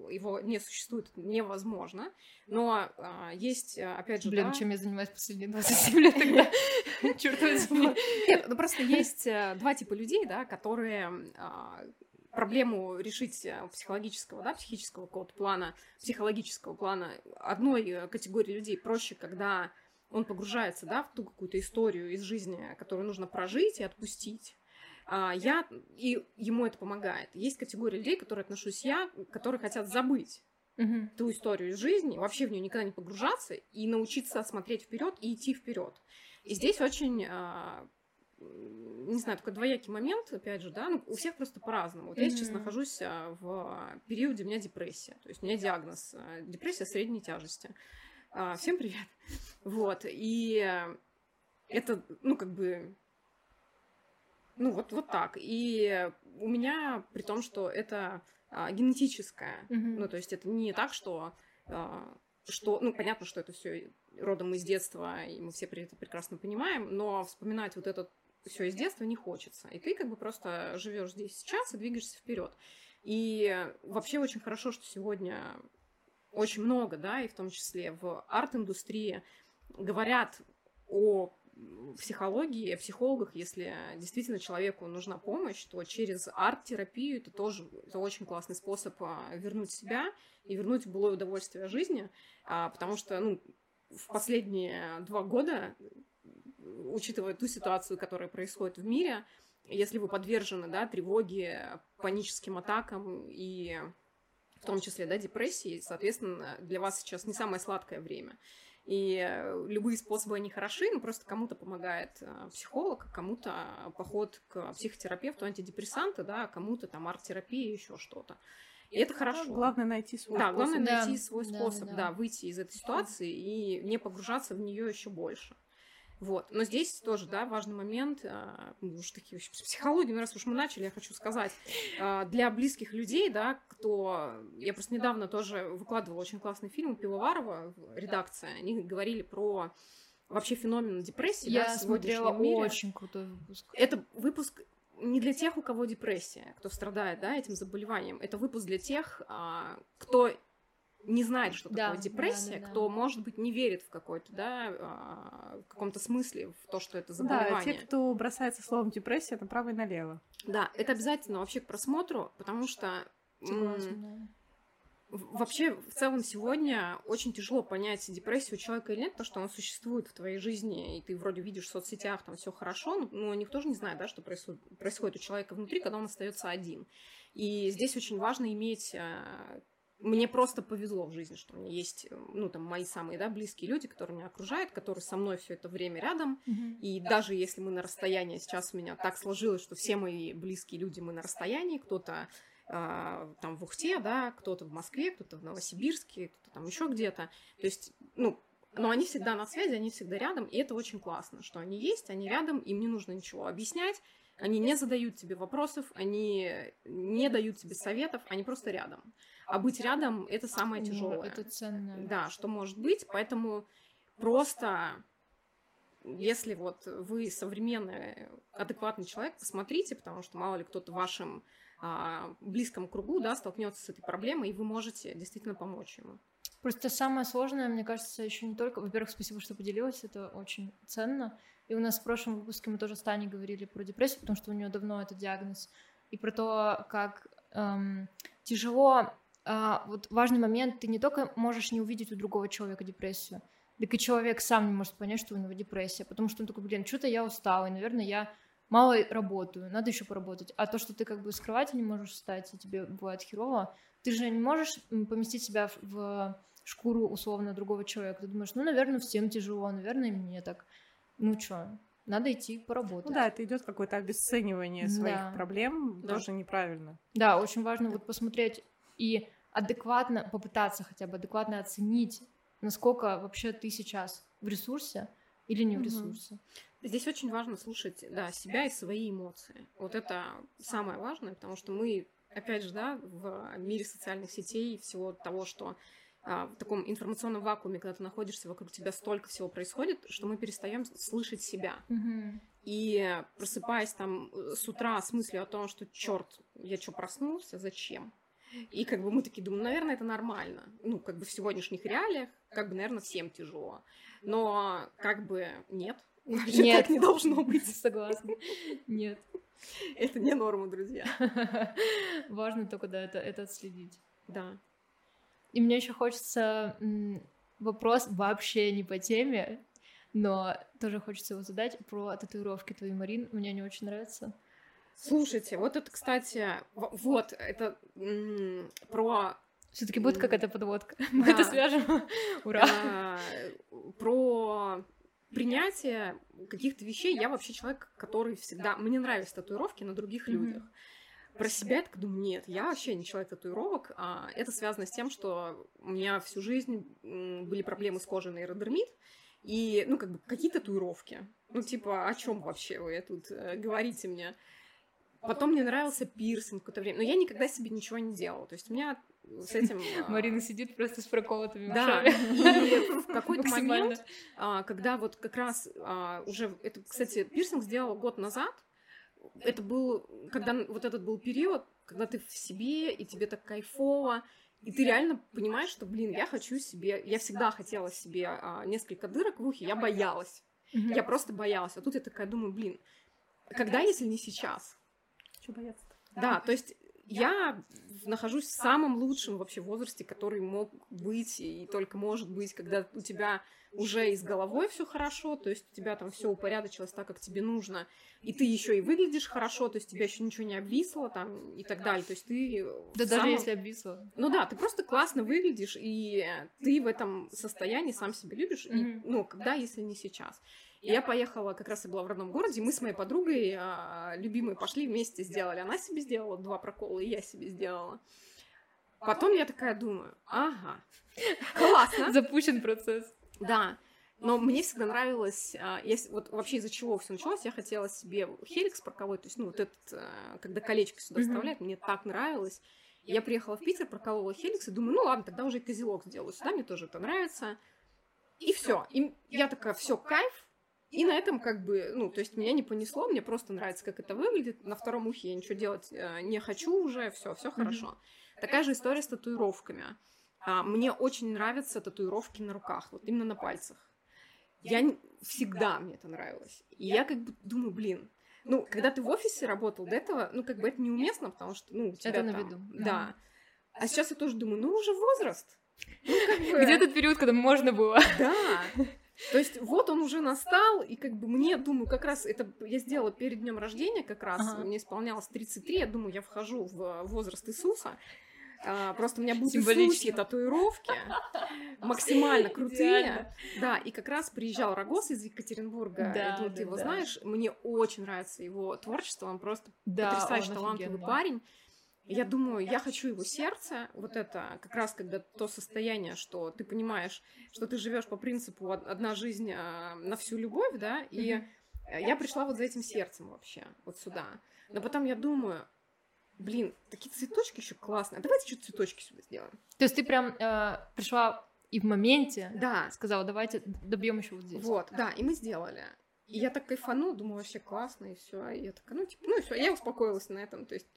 его не существует, невозможно, но а, есть, а, опять же, Блин, да, чем я занимаюсь последние 27 лет тогда? Черт возьми. Нет, ну просто есть э, два типа людей, да, которые а, проблему решить э, психологического, да, психического какого-то плана, психологического плана одной э, категории людей проще, когда он погружается, да, в ту какую-то историю из жизни, которую нужно прожить и отпустить. А я, и ему это помогает. Есть категория людей, к которой отношусь я, которые хотят забыть Мгм. ту историю из жизни, вообще в нее никогда не погружаться и научиться смотреть вперед и идти вперед. И здесь очень, а, не знаю, такой двоякий момент, опять же, да, ну, у всех просто по-разному. Вот я сейчас нахожусь а, в периоде, у меня депрессия, то есть у меня диагноз а, депрессия средней тяжести. А, Всем привет. Вот, и а, это, ну, как бы, ну, вот, вот так. И у меня, при том, что это а, генетическое, ну, то есть это не так, что, а, что, ну, понятно, что это все родом из детства, и мы все при это прекрасно понимаем, но вспоминать вот это все из детства не хочется. И ты как бы просто живешь здесь сейчас и двигаешься вперед. И вообще очень хорошо, что сегодня очень много, да, и в том числе в арт-индустрии говорят о психологии, о психологах, если действительно человеку нужна помощь, то через арт-терапию это тоже это очень классный способ а, вернуть себя и вернуть былое удовольствие жизни, а, потому что ну, в последние два года, учитывая ту ситуацию, которая происходит в мире, если вы подвержены да, тревоге, паническим атакам и в том числе да, депрессии, соответственно, для вас сейчас не самое сладкое время. И э, любые способы, они хороши, но просто кому-то помогает э, психолог, кому-то поход к психотерапевту, антидепрессанты, да, а кому-то там арт-терапия, еще что-то. И это хорошо. Главное найти свой Да, способ. главное Да, найти свой да, способ, да, да, да. выйти из этой ситуации и не погружаться в нее еще больше. Вот. Но здесь тоже, да, важный момент, а, мы уж такие вообще психологии, ну, раз уж мы начали, я хочу сказать, а, для близких людей, да, кто... Я просто недавно тоже выкладывала очень классный фильм Пивоварова, редакция, они говорили про вообще феномен депрессии, да, Я в смотрела мире. очень крутой выпуск. Это выпуск не для тех, у кого депрессия, кто страдает, да, этим заболеванием. Это выпуск для тех, а, кто не знает, что Да, такое депрессия, да, да, да. кто, может быть, не верит в какой-то, да, а, в каком-то смысле в то, что это Да, заболевание. те, кто бросается словом депрессия направо и налево. Да, это обязательно вообще к просмотру, потому что м, да. вообще в целом сегодня очень тяжело понять, депрессия у человека или нет, то, что он существует в твоей жизни, и ты вроде видишь в соцсетях, там все хорошо, но, никто же не знает, да, что происходит, происходит у человека внутри, когда он остается один. И здесь очень важно иметь а, мне просто повезло в жизни, что у меня есть, ну, там, мои самые, да, близкие люди, которые меня окружают, которые со мной все это время рядом. Мгм. И даже если мы на расстоянии, сейчас у меня так сложилось, что все мои близкие люди, мы на расстоянии, кто-то а, там в Ухте, да, кто-то в Москве, кто-то в Новосибирске, кто-то там еще где-то. То есть, ну, но они всегда на связи, они всегда рядом, и это очень классно, что они есть, они рядом, им не нужно ничего объяснять, они не задают тебе вопросов, они не дают тебе советов, они просто рядом. А быть рядом это самое Ну, тяжелое. Это ценно. Да, что может быть, поэтому просто если вот вы современный, адекватный человек, посмотрите, потому что мало ли кто-то в вашем а, близком кругу, да, столкнется с этой проблемой, и вы можете действительно помочь ему. Просто самое сложное, мне кажется, еще не только... Во-первых, спасибо, что поделилась, это очень ценно. И у нас в прошлом выпуске мы тоже с Таней говорили про депрессию, потому что у нее давно этот диагноз. И про то, как эм, тяжело... а, вот важный момент, ты не только можешь не увидеть у другого человека депрессию, так и человек сам не может понять, что у него депрессия, потому что он такой, блин, что-то я устал, и, наверное, я мало работаю, надо еще поработать. А то, что ты как бы с кровати не можешь встать, и тебе бывает херово, ты же не можешь поместить себя в- шкуру условно другого человека. Ты думаешь, ну, наверное, всем тяжело, наверное, мне так. Ну что, надо идти поработать. Ну да, это идет какое-то обесценивание своих Да. проблем, Да. тоже неправильно. Да, очень важно вот посмотреть и адекватно, попытаться хотя бы адекватно оценить, насколько вообще ты сейчас в ресурсе или не в ресурсе. Здесь очень важно слушать, да, себя и свои эмоции. Вот это самое важное, потому что мы, опять же, да, в мире социальных сетей, всего того, что а, в таком информационном вакууме, когда ты находишься, вокруг тебя столько всего происходит, что мы перестаем слышать себя. И просыпаясь там э, с утра с мыслью о том, что черт, я что, проснулся, зачем? И как бы мы такие думаем, наверное, это нормально. Ну, как бы в сегодняшних реалиях, как бы, наверное, всем тяжело. Но как бы нет. Вообще Нет. так не должно быть. Согласна. Нет. Это не норма, друзья. Важно только, да, это, это отследить. Да. И мне еще хочется вопрос вообще не по теме, но тоже хочется его задать про татуировки твои, Марин. Мне они очень нравятся. Слушайте, вот это, кстати, вот, это м, про Все-таки будет какая-то подводка. Мы Да. это свяжем. Ура! а, про принятие каких-то вещей. Я вообще человек, который всегда... Мне нравятся татуировки на других людях. Про себя я так думаю, нет, я вообще не человек татуировок. А это связано с тем, что у меня всю жизнь были проблемы с кожей на аэродермит. И, ну, как бы, какие татуировки? Ну, типа, о чем вообще вы тут э, говорите мне? Потом мне нравился пирсинг какое-то время. Но я никогда себе ничего не делала. То есть у меня с этим... а, Марина сидит просто с проколотыми да, и в какой-то момент, а, когда вот как раз а, уже, это, кстати, пирсинг сделала год назад, это был, когда вот этот был период, когда ты в себе, и тебе так кайфово, и ты реально понимаешь, что, блин, я хочу себе, я всегда хотела себе несколько дырок в ухе, я боялась, я просто боялась, а тут я такая думаю, блин, когда, если не сейчас? Что бояться Да, то есть я нахожусь в самом лучшем вообще возрасте, который мог быть и только может быть, когда у тебя уже и с головой все хорошо, то есть у тебя там все упорядочилось так, как тебе нужно, и ты еще и выглядишь хорошо, то есть тебя еще ничего не обвисло там и так далее, то есть ты Да даже самом- если обвисло. ну да, ты просто классно выглядишь, и ты в этом состоянии сам себя любишь, и, Мгм. ну, когда, если не сейчас. И я поехала, как раз я была в родном городе, мы с моей подругой, а, любимой, пошли вместе сделали. Она себе сделала два прокола, и я себе сделала. Потом я такая думаю, ага, классно, Запущен процесс. да. Но мне всегда нравилось, а, я вот вообще из-за чего все началось, я хотела себе хеликс проколоть, то есть, ну, вот этот, а, когда колечко сюда вставляют, мне так нравилось. Я приехала в Питер, проколола хеликс и думаю, ну ладно, тогда уже и козелок сделаю сюда, мне тоже это нравится. И все. И я такая, все, кайф. И на этом как бы, ну, то есть меня не понесло, мне просто нравится, как это выглядит. На втором ухе я ничего делать э, не хочу уже, все, все хорошо. Такая же история с татуировками. А, мне очень нравятся татуировки на руках, вот именно на пальцах. Я всегда мне это нравилось. И я как бы думаю, блин, ну, когда ты в офисе работал до этого, ну, как бы это неуместно, потому что, ну, у тебя Это на там- виду. Да. А сейчас я тоже думаю, ну, уже возраст. Ну, как бы... Где тот период, когда можно было? Да. То есть вот он уже настал, и как бы мне, думаю, как раз это я сделала перед днем рождения, как раз Ага. мне исполнялось 33, я думаю, я вхожу в возраст Иисуса. А, просто у меня будут сиськи, татуировки, максимально крутые. Да, и как раз приезжал Рогос из Екатеринбурга. Да, это, ты его знаешь. Мне очень нравится его творчество. Он просто потрясающий талантливый парень. Я думаю, я хочу его сердце, вот это как раз когда то состояние, что ты понимаешь, что ты живешь по принципу одна жизнь а, на всю любовь, да, и я пришла вот за этим сердцем вообще, вот сюда. Но потом я думаю, блин, такие цветочки еще классные, давайте что-то цветочки сюда сделаем. То есть ты прям э, пришла и в моменте да. сказала, давайте добьем еще вот здесь. Вот, да, и мы сделали. И я так кайфану, думаю, вообще классно, и все. И я такая, ну, типа, ну и все, я успокоилась на этом. То есть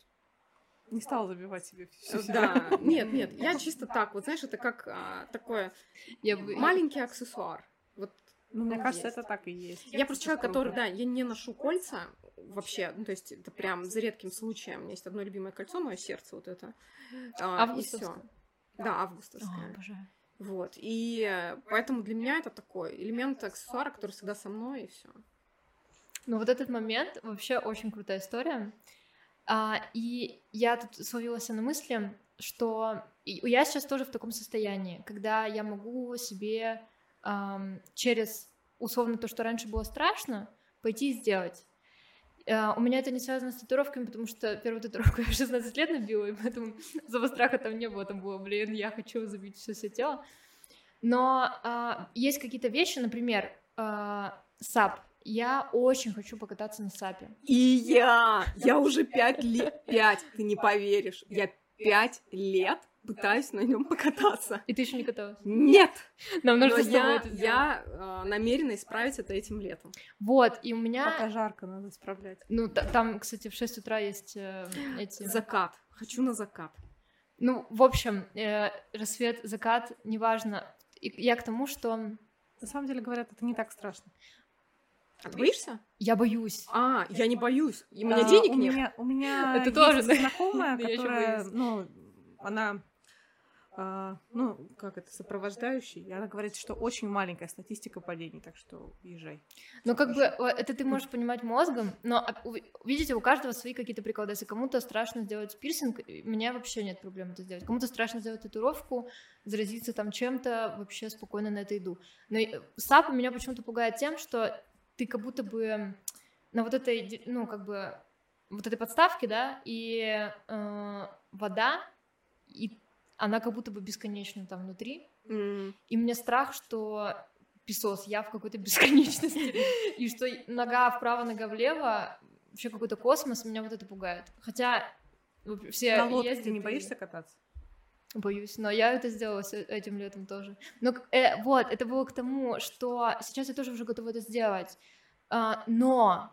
не стала забивать себе все. Да, нет, нет, я чисто так, вот знаешь, это как а, такое я бы... маленький аксессуар. Вот ну, мне кажется, есть. это так и есть. Я просто человек, который, да, я не ношу кольца вообще, ну, то есть это прям за редким случаем. У меня есть одно любимое кольцо, мое сердце вот это. А, августовское? Да, августовское. О, обожаю. Вот, и поэтому для меня это такой элемент аксессуара, который всегда со мной, и все. Ну, вот этот момент вообще очень крутая история. А, и я тут словилась на мысли, что я сейчас тоже в таком состоянии, когда я могу себе эм, через условно то, что раньше было страшно, пойти и сделать. Э, у меня это не связано с татуировками, потому что первую татуировку я в 16 лет набила, и поэтому зова страха там не было, там было, блин, я хочу забить все все тело. Но э, есть какие-то вещи, например, uh, САП, я очень хочу покататься на САПе. И я! Я уже пять лет, пять, ты не поверишь, я пять лет пытаюсь на нем покататься. И ты еще не каталась? Нет! Нам нужно Но я, это я э, намерена исправить это этим летом. Вот, и у меня... Пока жарко, надо исправлять. Ну, там, кстати, в 6 утра есть э, эти... Закат. Хочу на закат. Ну, в общем, э, рассвет, закат, неважно. И я к тому, что... На самом деле, говорят, это не так страшно. А ты боишься? Я боюсь. А, я не боюсь. У меня а, денег у нет. Меня, у меня это тоже знакомая, которая, ну, она а, ну, как это, сопровождающий, и она говорит, что очень маленькая статистика падений, так что езжай. Ну, как бы, это ты можешь понимать мозгом, но, видите, у каждого свои какие-то приколы. Если кому-то страшно сделать пирсинг, у меня вообще нет проблем это сделать. Кому-то страшно сделать татуировку, заразиться там чем-то, вообще спокойно на это иду. Но САП меня почему-то пугает тем, что ты как будто бы на вот этой, ну, как бы, вот этой подставке, да, и э, вода, и она как будто бы бесконечна там внутри. Mm. И мне страх, что песос, я в какой-то бесконечности, и что нога вправо, нога влево, вообще какой-то космос, меня вот это пугает. Хотя все На лодке ты не боишься кататься? Боюсь, но я это сделала этим летом тоже. Но э, вот, это было к тому, что сейчас я тоже уже готова это сделать. А, но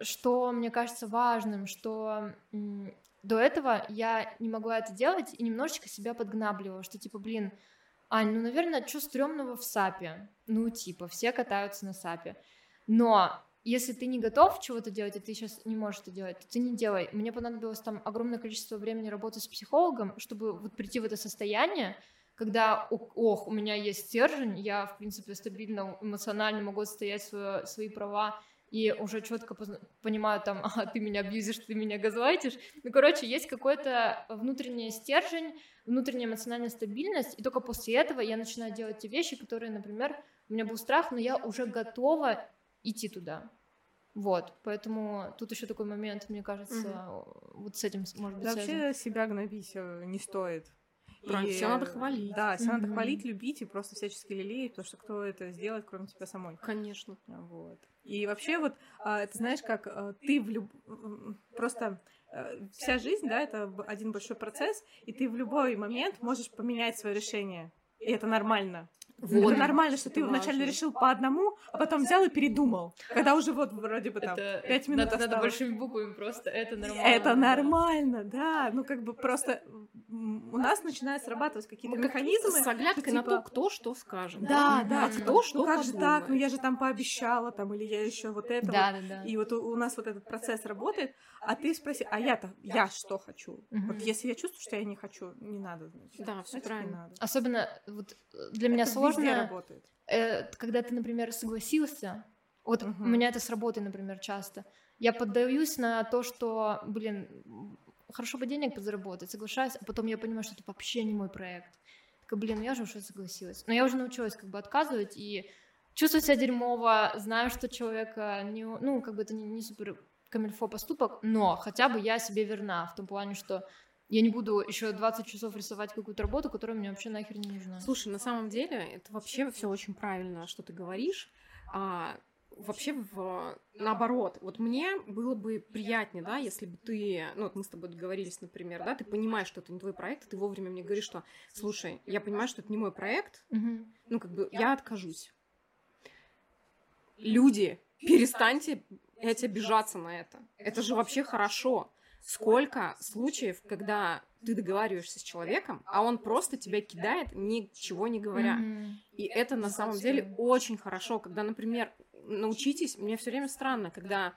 что мне кажется важным, что м, до этого я не могла это делать и немножечко себя подгнабливала, что типа, блин, Ань, ну, наверное, что стрёмного в САПе? Ну, типа, все катаются на САПе. Но если ты не готов чего-то делать, и ты сейчас не можешь это делать, то ты не делай. Мне понадобилось там огромное количество времени работы с психологом, чтобы вот прийти в это состояние, когда, ох, у меня есть стержень, я, в принципе, стабильно эмоционально могу отстоять свое, свои права, и уже четко понимаю там, а, ты меня абьюзишь, ты меня газлайтишь. Ну, короче, есть какой-то внутренний стержень, внутренняя эмоциональная стабильность, и только после этого я начинаю делать те вещи, которые, например, у меня был страх, но я уже готова идти туда. Вот, поэтому тут еще такой момент, мне кажется, угу. вот с этим может быть. Да, вообще себя гнобить э, не стоит. Правильно, и, все надо хвалить. Да, все mm-hmm. надо хвалить, любить и просто всячески лелеять, потому что кто это сделает, кроме тебя самой. Конечно. Вот. И вообще вот, а, ты знаешь, как а, ты в люб... просто э, вся жизнь, да, это один большой процесс, и ты в любой момент можешь поменять свое решение. И это нормально. Вот. Это нормально, что ты вначале решил по одному, а потом взял и передумал. Когда уже вот вроде бы там пять минут надо, надо большими буквами просто, это нормально. Это нормально, да. Ну как бы просто у нас начинают срабатывать какие-то механизмы. С оглядкой типа... на то, кто что скажет. Да, да. А кто что Ну как же так? Ну я же там пообещала, там, или я еще вот это да, вот. Да, да. И вот у, у нас вот этот процесс работает, а ты спроси, а я-то, я что хочу? Вот если я чувствую, что я не хочу, не надо, значит. Да, все правильно. Особенно вот для меня сложно сложно. Э, когда ты, например, согласился, вот угу. у меня это с работой, например, часто. Я поддаюсь на то, что, блин, хорошо бы денег подзаработать, соглашаюсь, а потом я понимаю, что это вообще не мой проект. Такая, блин, ну я же уже согласилась. Но я уже научилась как бы отказывать и чувствовать себя дерьмово, знаю, что человека не, ну, как бы это не, не супер камильфо поступок, но хотя бы я себе верна в том плане, что я не буду еще 20 часов рисовать какую-то работу, которая мне вообще нахер не нужна. Слушай, на самом деле это вообще все очень правильно, что ты говоришь. А, вообще в, наоборот, вот мне было бы приятнее, да, если бы ты, ну вот мы с тобой договорились, например, да, ты понимаешь, что это не твой проект, и ты вовремя мне говоришь, что, слушай, я понимаю, что это не мой проект, ну как бы я откажусь. Люди, перестаньте эти обижаться на это. Это же вообще хорошо. Сколько случаев, когда ты договариваешься с человеком, а он просто тебя кидает, ничего не говоря. Мгм. И это на самом деле очень хорошо, когда, например, научитесь, мне все время странно, когда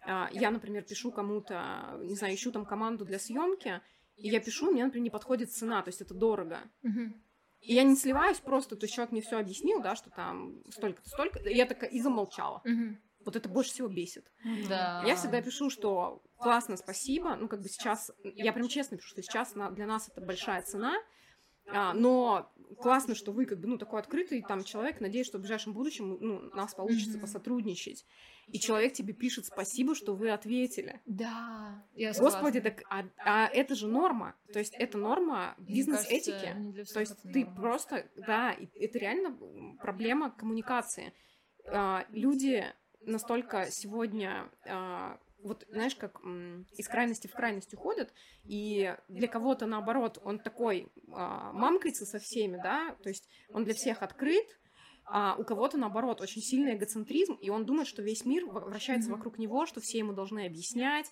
а, я, например, пишу кому-то, не знаю, ищу там команду для съемки, и я пишу, мне, например, не подходит цена, то есть это дорого. Мгм. И я не сливаюсь просто, то есть человек мне все объяснил, да, что там столько-то, столько, и я такая и замолчала. Мгм. Вот это больше всего бесит. Да. Я всегда пишу, что классно, спасибо. Ну, как бы сейчас, я прям честно пишу, что сейчас для нас это большая цена, а, но классно, что вы как бы, ну, такой открытый там человек, надеюсь, что в ближайшем будущем, ну, у нас получится Мгм. посотрудничать. И человек тебе пишет спасибо, что вы ответили. Да, я Господи, так, а, а это же норма. То есть это норма бизнес-этики. То есть ты норма. просто, да, это реально проблема коммуникации. А, люди настолько сегодня, а, вот знаешь, как из крайности в крайность уходят, и для кого-то наоборот он такой а, мамкается со всеми, да, то есть он для всех открыт, а у кого-то, наоборот, очень сильный эгоцентризм, и он думает, что весь мир вращается вокруг него, что все ему должны объяснять,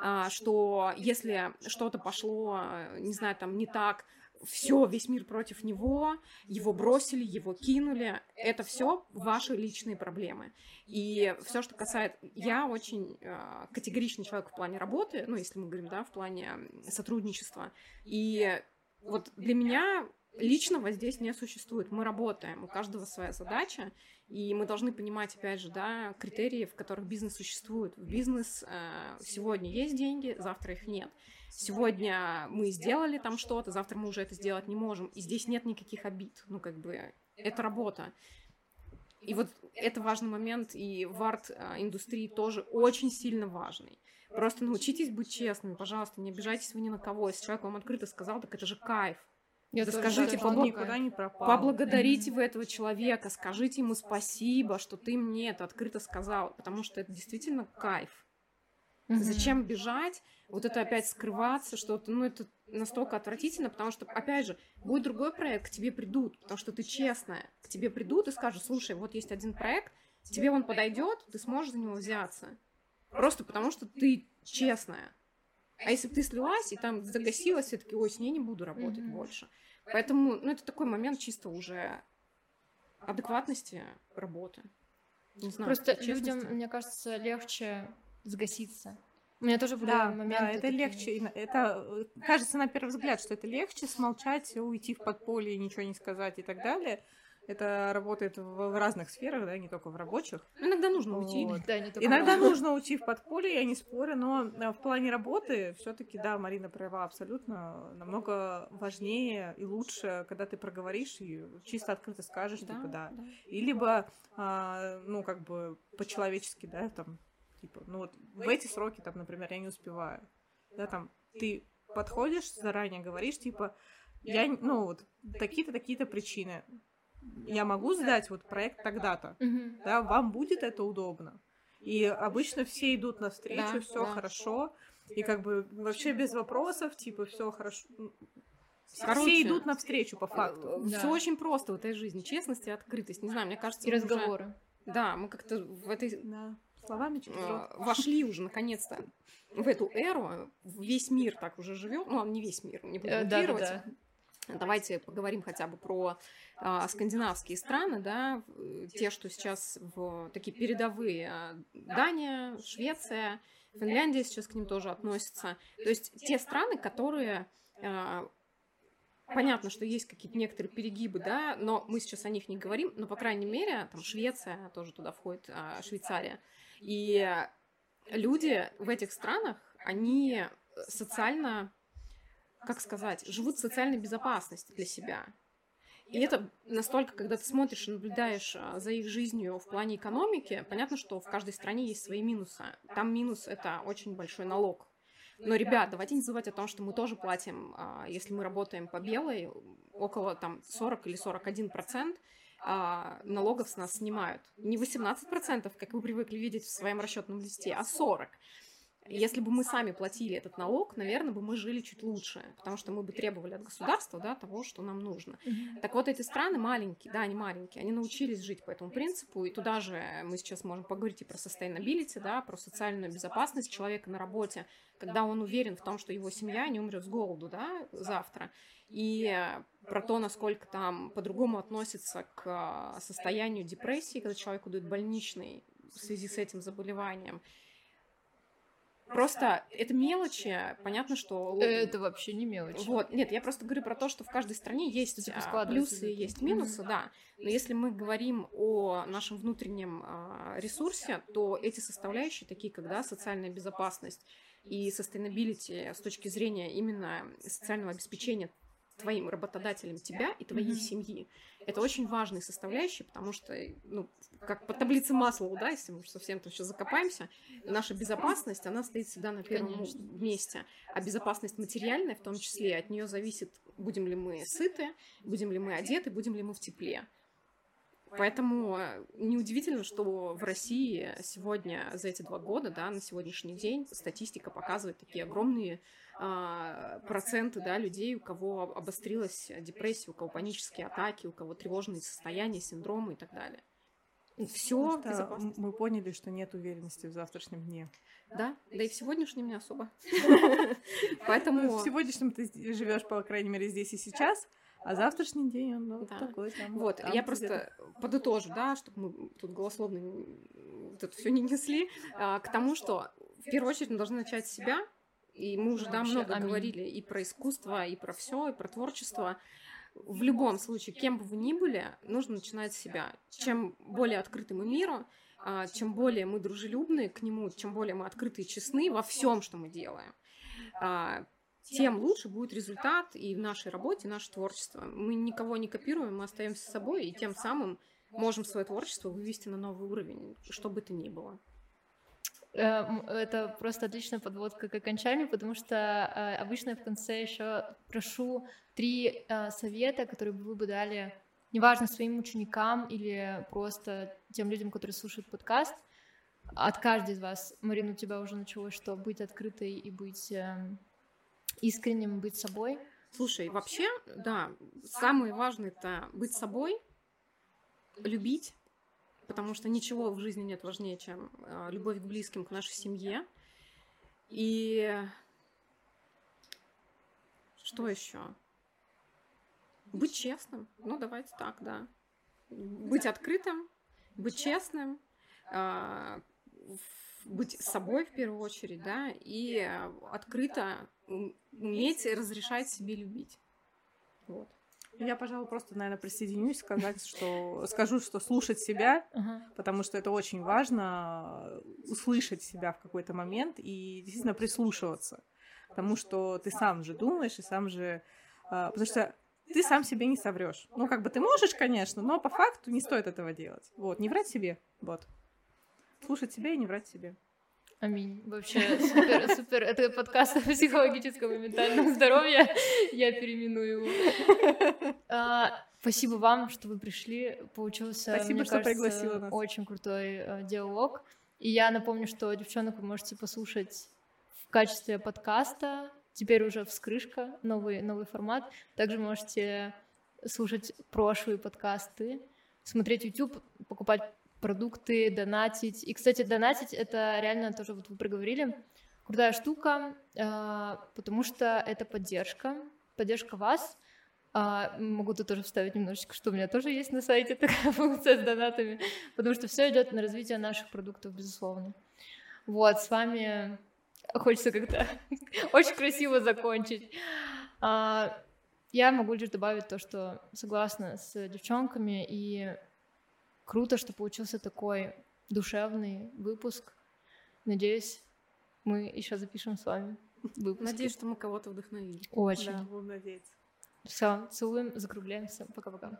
а, что если что-то пошло, не знаю, там не так, все, весь мир против него, его бросили, его кинули. Это все ваши личные проблемы. И все, что касается... Я очень э, категоричный человек в плане работы, ну, если мы говорим, да, в плане сотрудничества. И вот для меня личного здесь не существует. Мы работаем, у каждого своя задача, и мы должны понимать, опять же, да, критерии, в которых бизнес существует. В бизнес э, сегодня есть деньги, завтра их нет. Сегодня мы сделали там что-то, завтра мы уже это сделать не можем. И здесь нет никаких обид. Ну, как бы, это работа. И вот это важный момент, и в арт-индустрии тоже очень сильно важный. Просто научитесь быть честными, пожалуйста, не обижайтесь вы ни на кого. Если человек вам открыто сказал, так это же кайф. Скажите, побо- это никуда кайф. не пропал. Поблагодарите вы этого человека, скажите ему спасибо, что ты мне это открыто сказал, потому что это действительно кайф. Мгм. Зачем бежать, вот это опять скрываться, что-то, ну, это настолько отвратительно, потому что, опять же, будет другой проект, к тебе придут, потому что ты честная, к тебе придут и скажут, слушай, вот есть один проект, тебе он подойдет, ты сможешь за него взяться. Просто потому что ты честная. А если бы ты слилась и там загасилась, все таки ой, с ней не буду работать Мгм. больше. Поэтому, ну, это такой момент чисто уже адекватности работы. Не знаю, Просто людям, мне кажется, легче сгаситься. У меня тоже были Да, моменты. да, это такие. легче. И Это э, кажется на первый взгляд, что это легче смолчать, уйти в подполье, ничего не сказать и так далее. Это работает в, разных сферах, да, не только в рабочих. Иногда нужно уйти. Вот. Да, не только Иногда работа. нужно уйти в подполье, я не спорю, но э, в плане работы все-таки, да, Марина права абсолютно, намного важнее и лучше, когда ты проговоришь и чисто открыто скажешь, типа, да. да. И либо, а, ну, как бы по-человечески, да, там, типа, ну вот в эти сроки, там, например, я не успеваю. Да, там, ты подходишь, заранее говоришь, типа, я, ну, вот такие-то, такие-то причины. Я могу сдать вот проект тогда-то, Мгм. да, вам будет это удобно. И обычно все идут навстречу, Да, все да. хорошо, и как бы вообще без вопросов, типа, все хорошо. Короче, все идут навстречу по факту. Да. Все очень просто в этой жизни. Честность и открытость. Не знаю, мне кажется, И мы уже- разговоры. Да, мы как-то в этой Да. Словами через э, рот. вошли уже наконец-то в эту эру. Весь мир так уже живет. Ну, не весь мир, не буду Э, утрировать. Да-да-да. Давайте поговорим хотя бы про а, скандинавские страны, да, те, что сейчас в такие передовые а, Дания, Швеция, Финляндия сейчас к ним тоже относятся. То есть те страны, которые а, понятно, что есть какие-то некоторые перегибы, да, но мы сейчас о них не говорим, но, по крайней мере, там Швеция тоже туда входит, Швейцария. И люди в этих странах, они социально, как сказать, живут в социальной безопасности для себя. И это настолько, когда ты смотришь и наблюдаешь а, за их жизнью в плане экономики, понятно, что в каждой стране есть свои минусы. Там минус — это очень большой налог. Но, ребят, давайте не забывать о том, что мы тоже платим, а, если мы работаем по белой, около там 40 или 41 процент а, налогов с нас снимают. Не 18 процентов, как вы привыкли видеть в своем расчетном листе, а 40. Если бы мы сами платили этот налог, наверное, бы мы жили чуть лучше, потому что мы бы требовали от государства да, того, что нам нужно. Mm-hmm. Так вот, эти страны маленькие, да, они маленькие, они научились жить по этому принципу, и туда же мы сейчас можем поговорить и про sustainability, да, про социальную безопасность человека на работе, когда он уверен в том, что его семья не умрет с голоду да, завтра, и про то, насколько там по-другому относится к а, состоянию депрессии, когда человеку дают больничный в связи с этим заболеванием. Просто это мелочи, понятно, что... Это вообще не мелочи. Вот, нет, я просто говорю про то, что в каждой стране есть типа а, плюсы и есть минусы, mm-hmm. да. Но если мы говорим о нашем внутреннем а, ресурсе, то эти составляющие, такие как да, социальная безопасность и sustainability с точки зрения именно социального обеспечения твоим работодателем тебя и твоей mm-hmm. семьи. Это очень важные составляющие, потому что, ну, как по таблице масла, да, если мы совсем там сейчас закопаемся, наша безопасность, она стоит всегда на первом Конечно. месте. А безопасность материальная, в том числе, от нее зависит, будем ли мы сыты, будем ли мы одеты, будем ли мы в тепле. Поэтому э, неудивительно, что в России сегодня, за эти два года, да, на сегодняшний день статистика показывает такие огромные а, проценты да, людей, у кого обострилась депрессия, у кого панические атаки, у кого тревожные состояния, синдромы и так далее. Все мы поняли, что нет уверенности в завтрашнем дне. Да, да и в сегодняшнем не особо. Поэтому в сегодняшнем ты живешь, по крайней мере, здесь и сейчас. А завтрашний день он ну, да. такой там. Вот, там я просто подытожу, да, чтобы мы тут голословно вот это все не несли, а, к тому, что в первую очередь мы должны начать с себя, и мы уже да, много аминь. говорили и про искусство, и про все, и про творчество. В любом случае, кем бы вы ни были, нужно начинать с себя. Чем более открыты мы миру, а, чем более мы дружелюбны к нему, чем более мы открыты и честны во всем, что мы делаем, а, тем лучше будет результат и в нашей работе, и наше творчество. Мы никого не копируем, мы остаемся собой, и тем самым можем свое творчество вывести на новый уровень, что бы то ни было. Эм, это просто отличная подводка к окончанию, потому что э, обычно в конце еще прошу три э, совета, которые бы вы бы дали, неважно, своим ученикам или просто тем людям, которые слушают подкаст, от каждой из вас. Марина, у тебя уже началось, что быть открытой и быть эм, искренним, быть собой. Слушай, вообще, да, самое важное это быть собой, любить, потому что ничего в жизни нет важнее, чем э, любовь к близким, к нашей семье. И что еще? Быть честным. Ну, давайте так, да. Быть открытым, быть честным, э, быть собой в первую очередь, да, и открыто уметь разрешать себе любить. Вот. Я, пожалуй, просто, наверное, присоединюсь, сказать, что скажу, что слушать себя, uh-huh. потому что это очень важно услышать себя в какой-то момент и действительно прислушиваться, потому что ты сам же думаешь и сам же, а, потому что ты сам себе не соврешь. Ну, как бы ты можешь, конечно, но по факту не стоит этого делать. Вот, не врать себе, вот. Слушать себя и не врать себе. Аминь. Вообще супер, супер. Это подкаст о психологическом и ментальном здоровье. Я переименую его. А, спасибо вам, что вы пришли. Получился, спасибо, мне что кажется, пригласила нас. очень крутой а, диалог. И я напомню, что девчонок вы можете послушать в качестве подкаста. Теперь уже вскрышка, новый, новый формат. Также можете слушать прошлые подкасты, смотреть YouTube, покупать продукты, донатить. И, кстати, донатить — это реально тоже, вот вы проговорили, крутая штука, а, потому что это поддержка, поддержка вас. А, могу тут тоже вставить немножечко, что у меня тоже есть на сайте такая функция с донатами, потому что все идет на развитие наших продуктов, безусловно. Вот, с вами хочется как-то очень красиво закончить. А, я могу лишь добавить то, что согласна с девчонками, и Круто, что получился такой душевный выпуск. Надеюсь, мы еще запишем с вами. выпуске. Надеюсь, что мы кого-то вдохновили. Очень. Да, будем надеяться. Все, целуем, закругляемся. Пока-пока.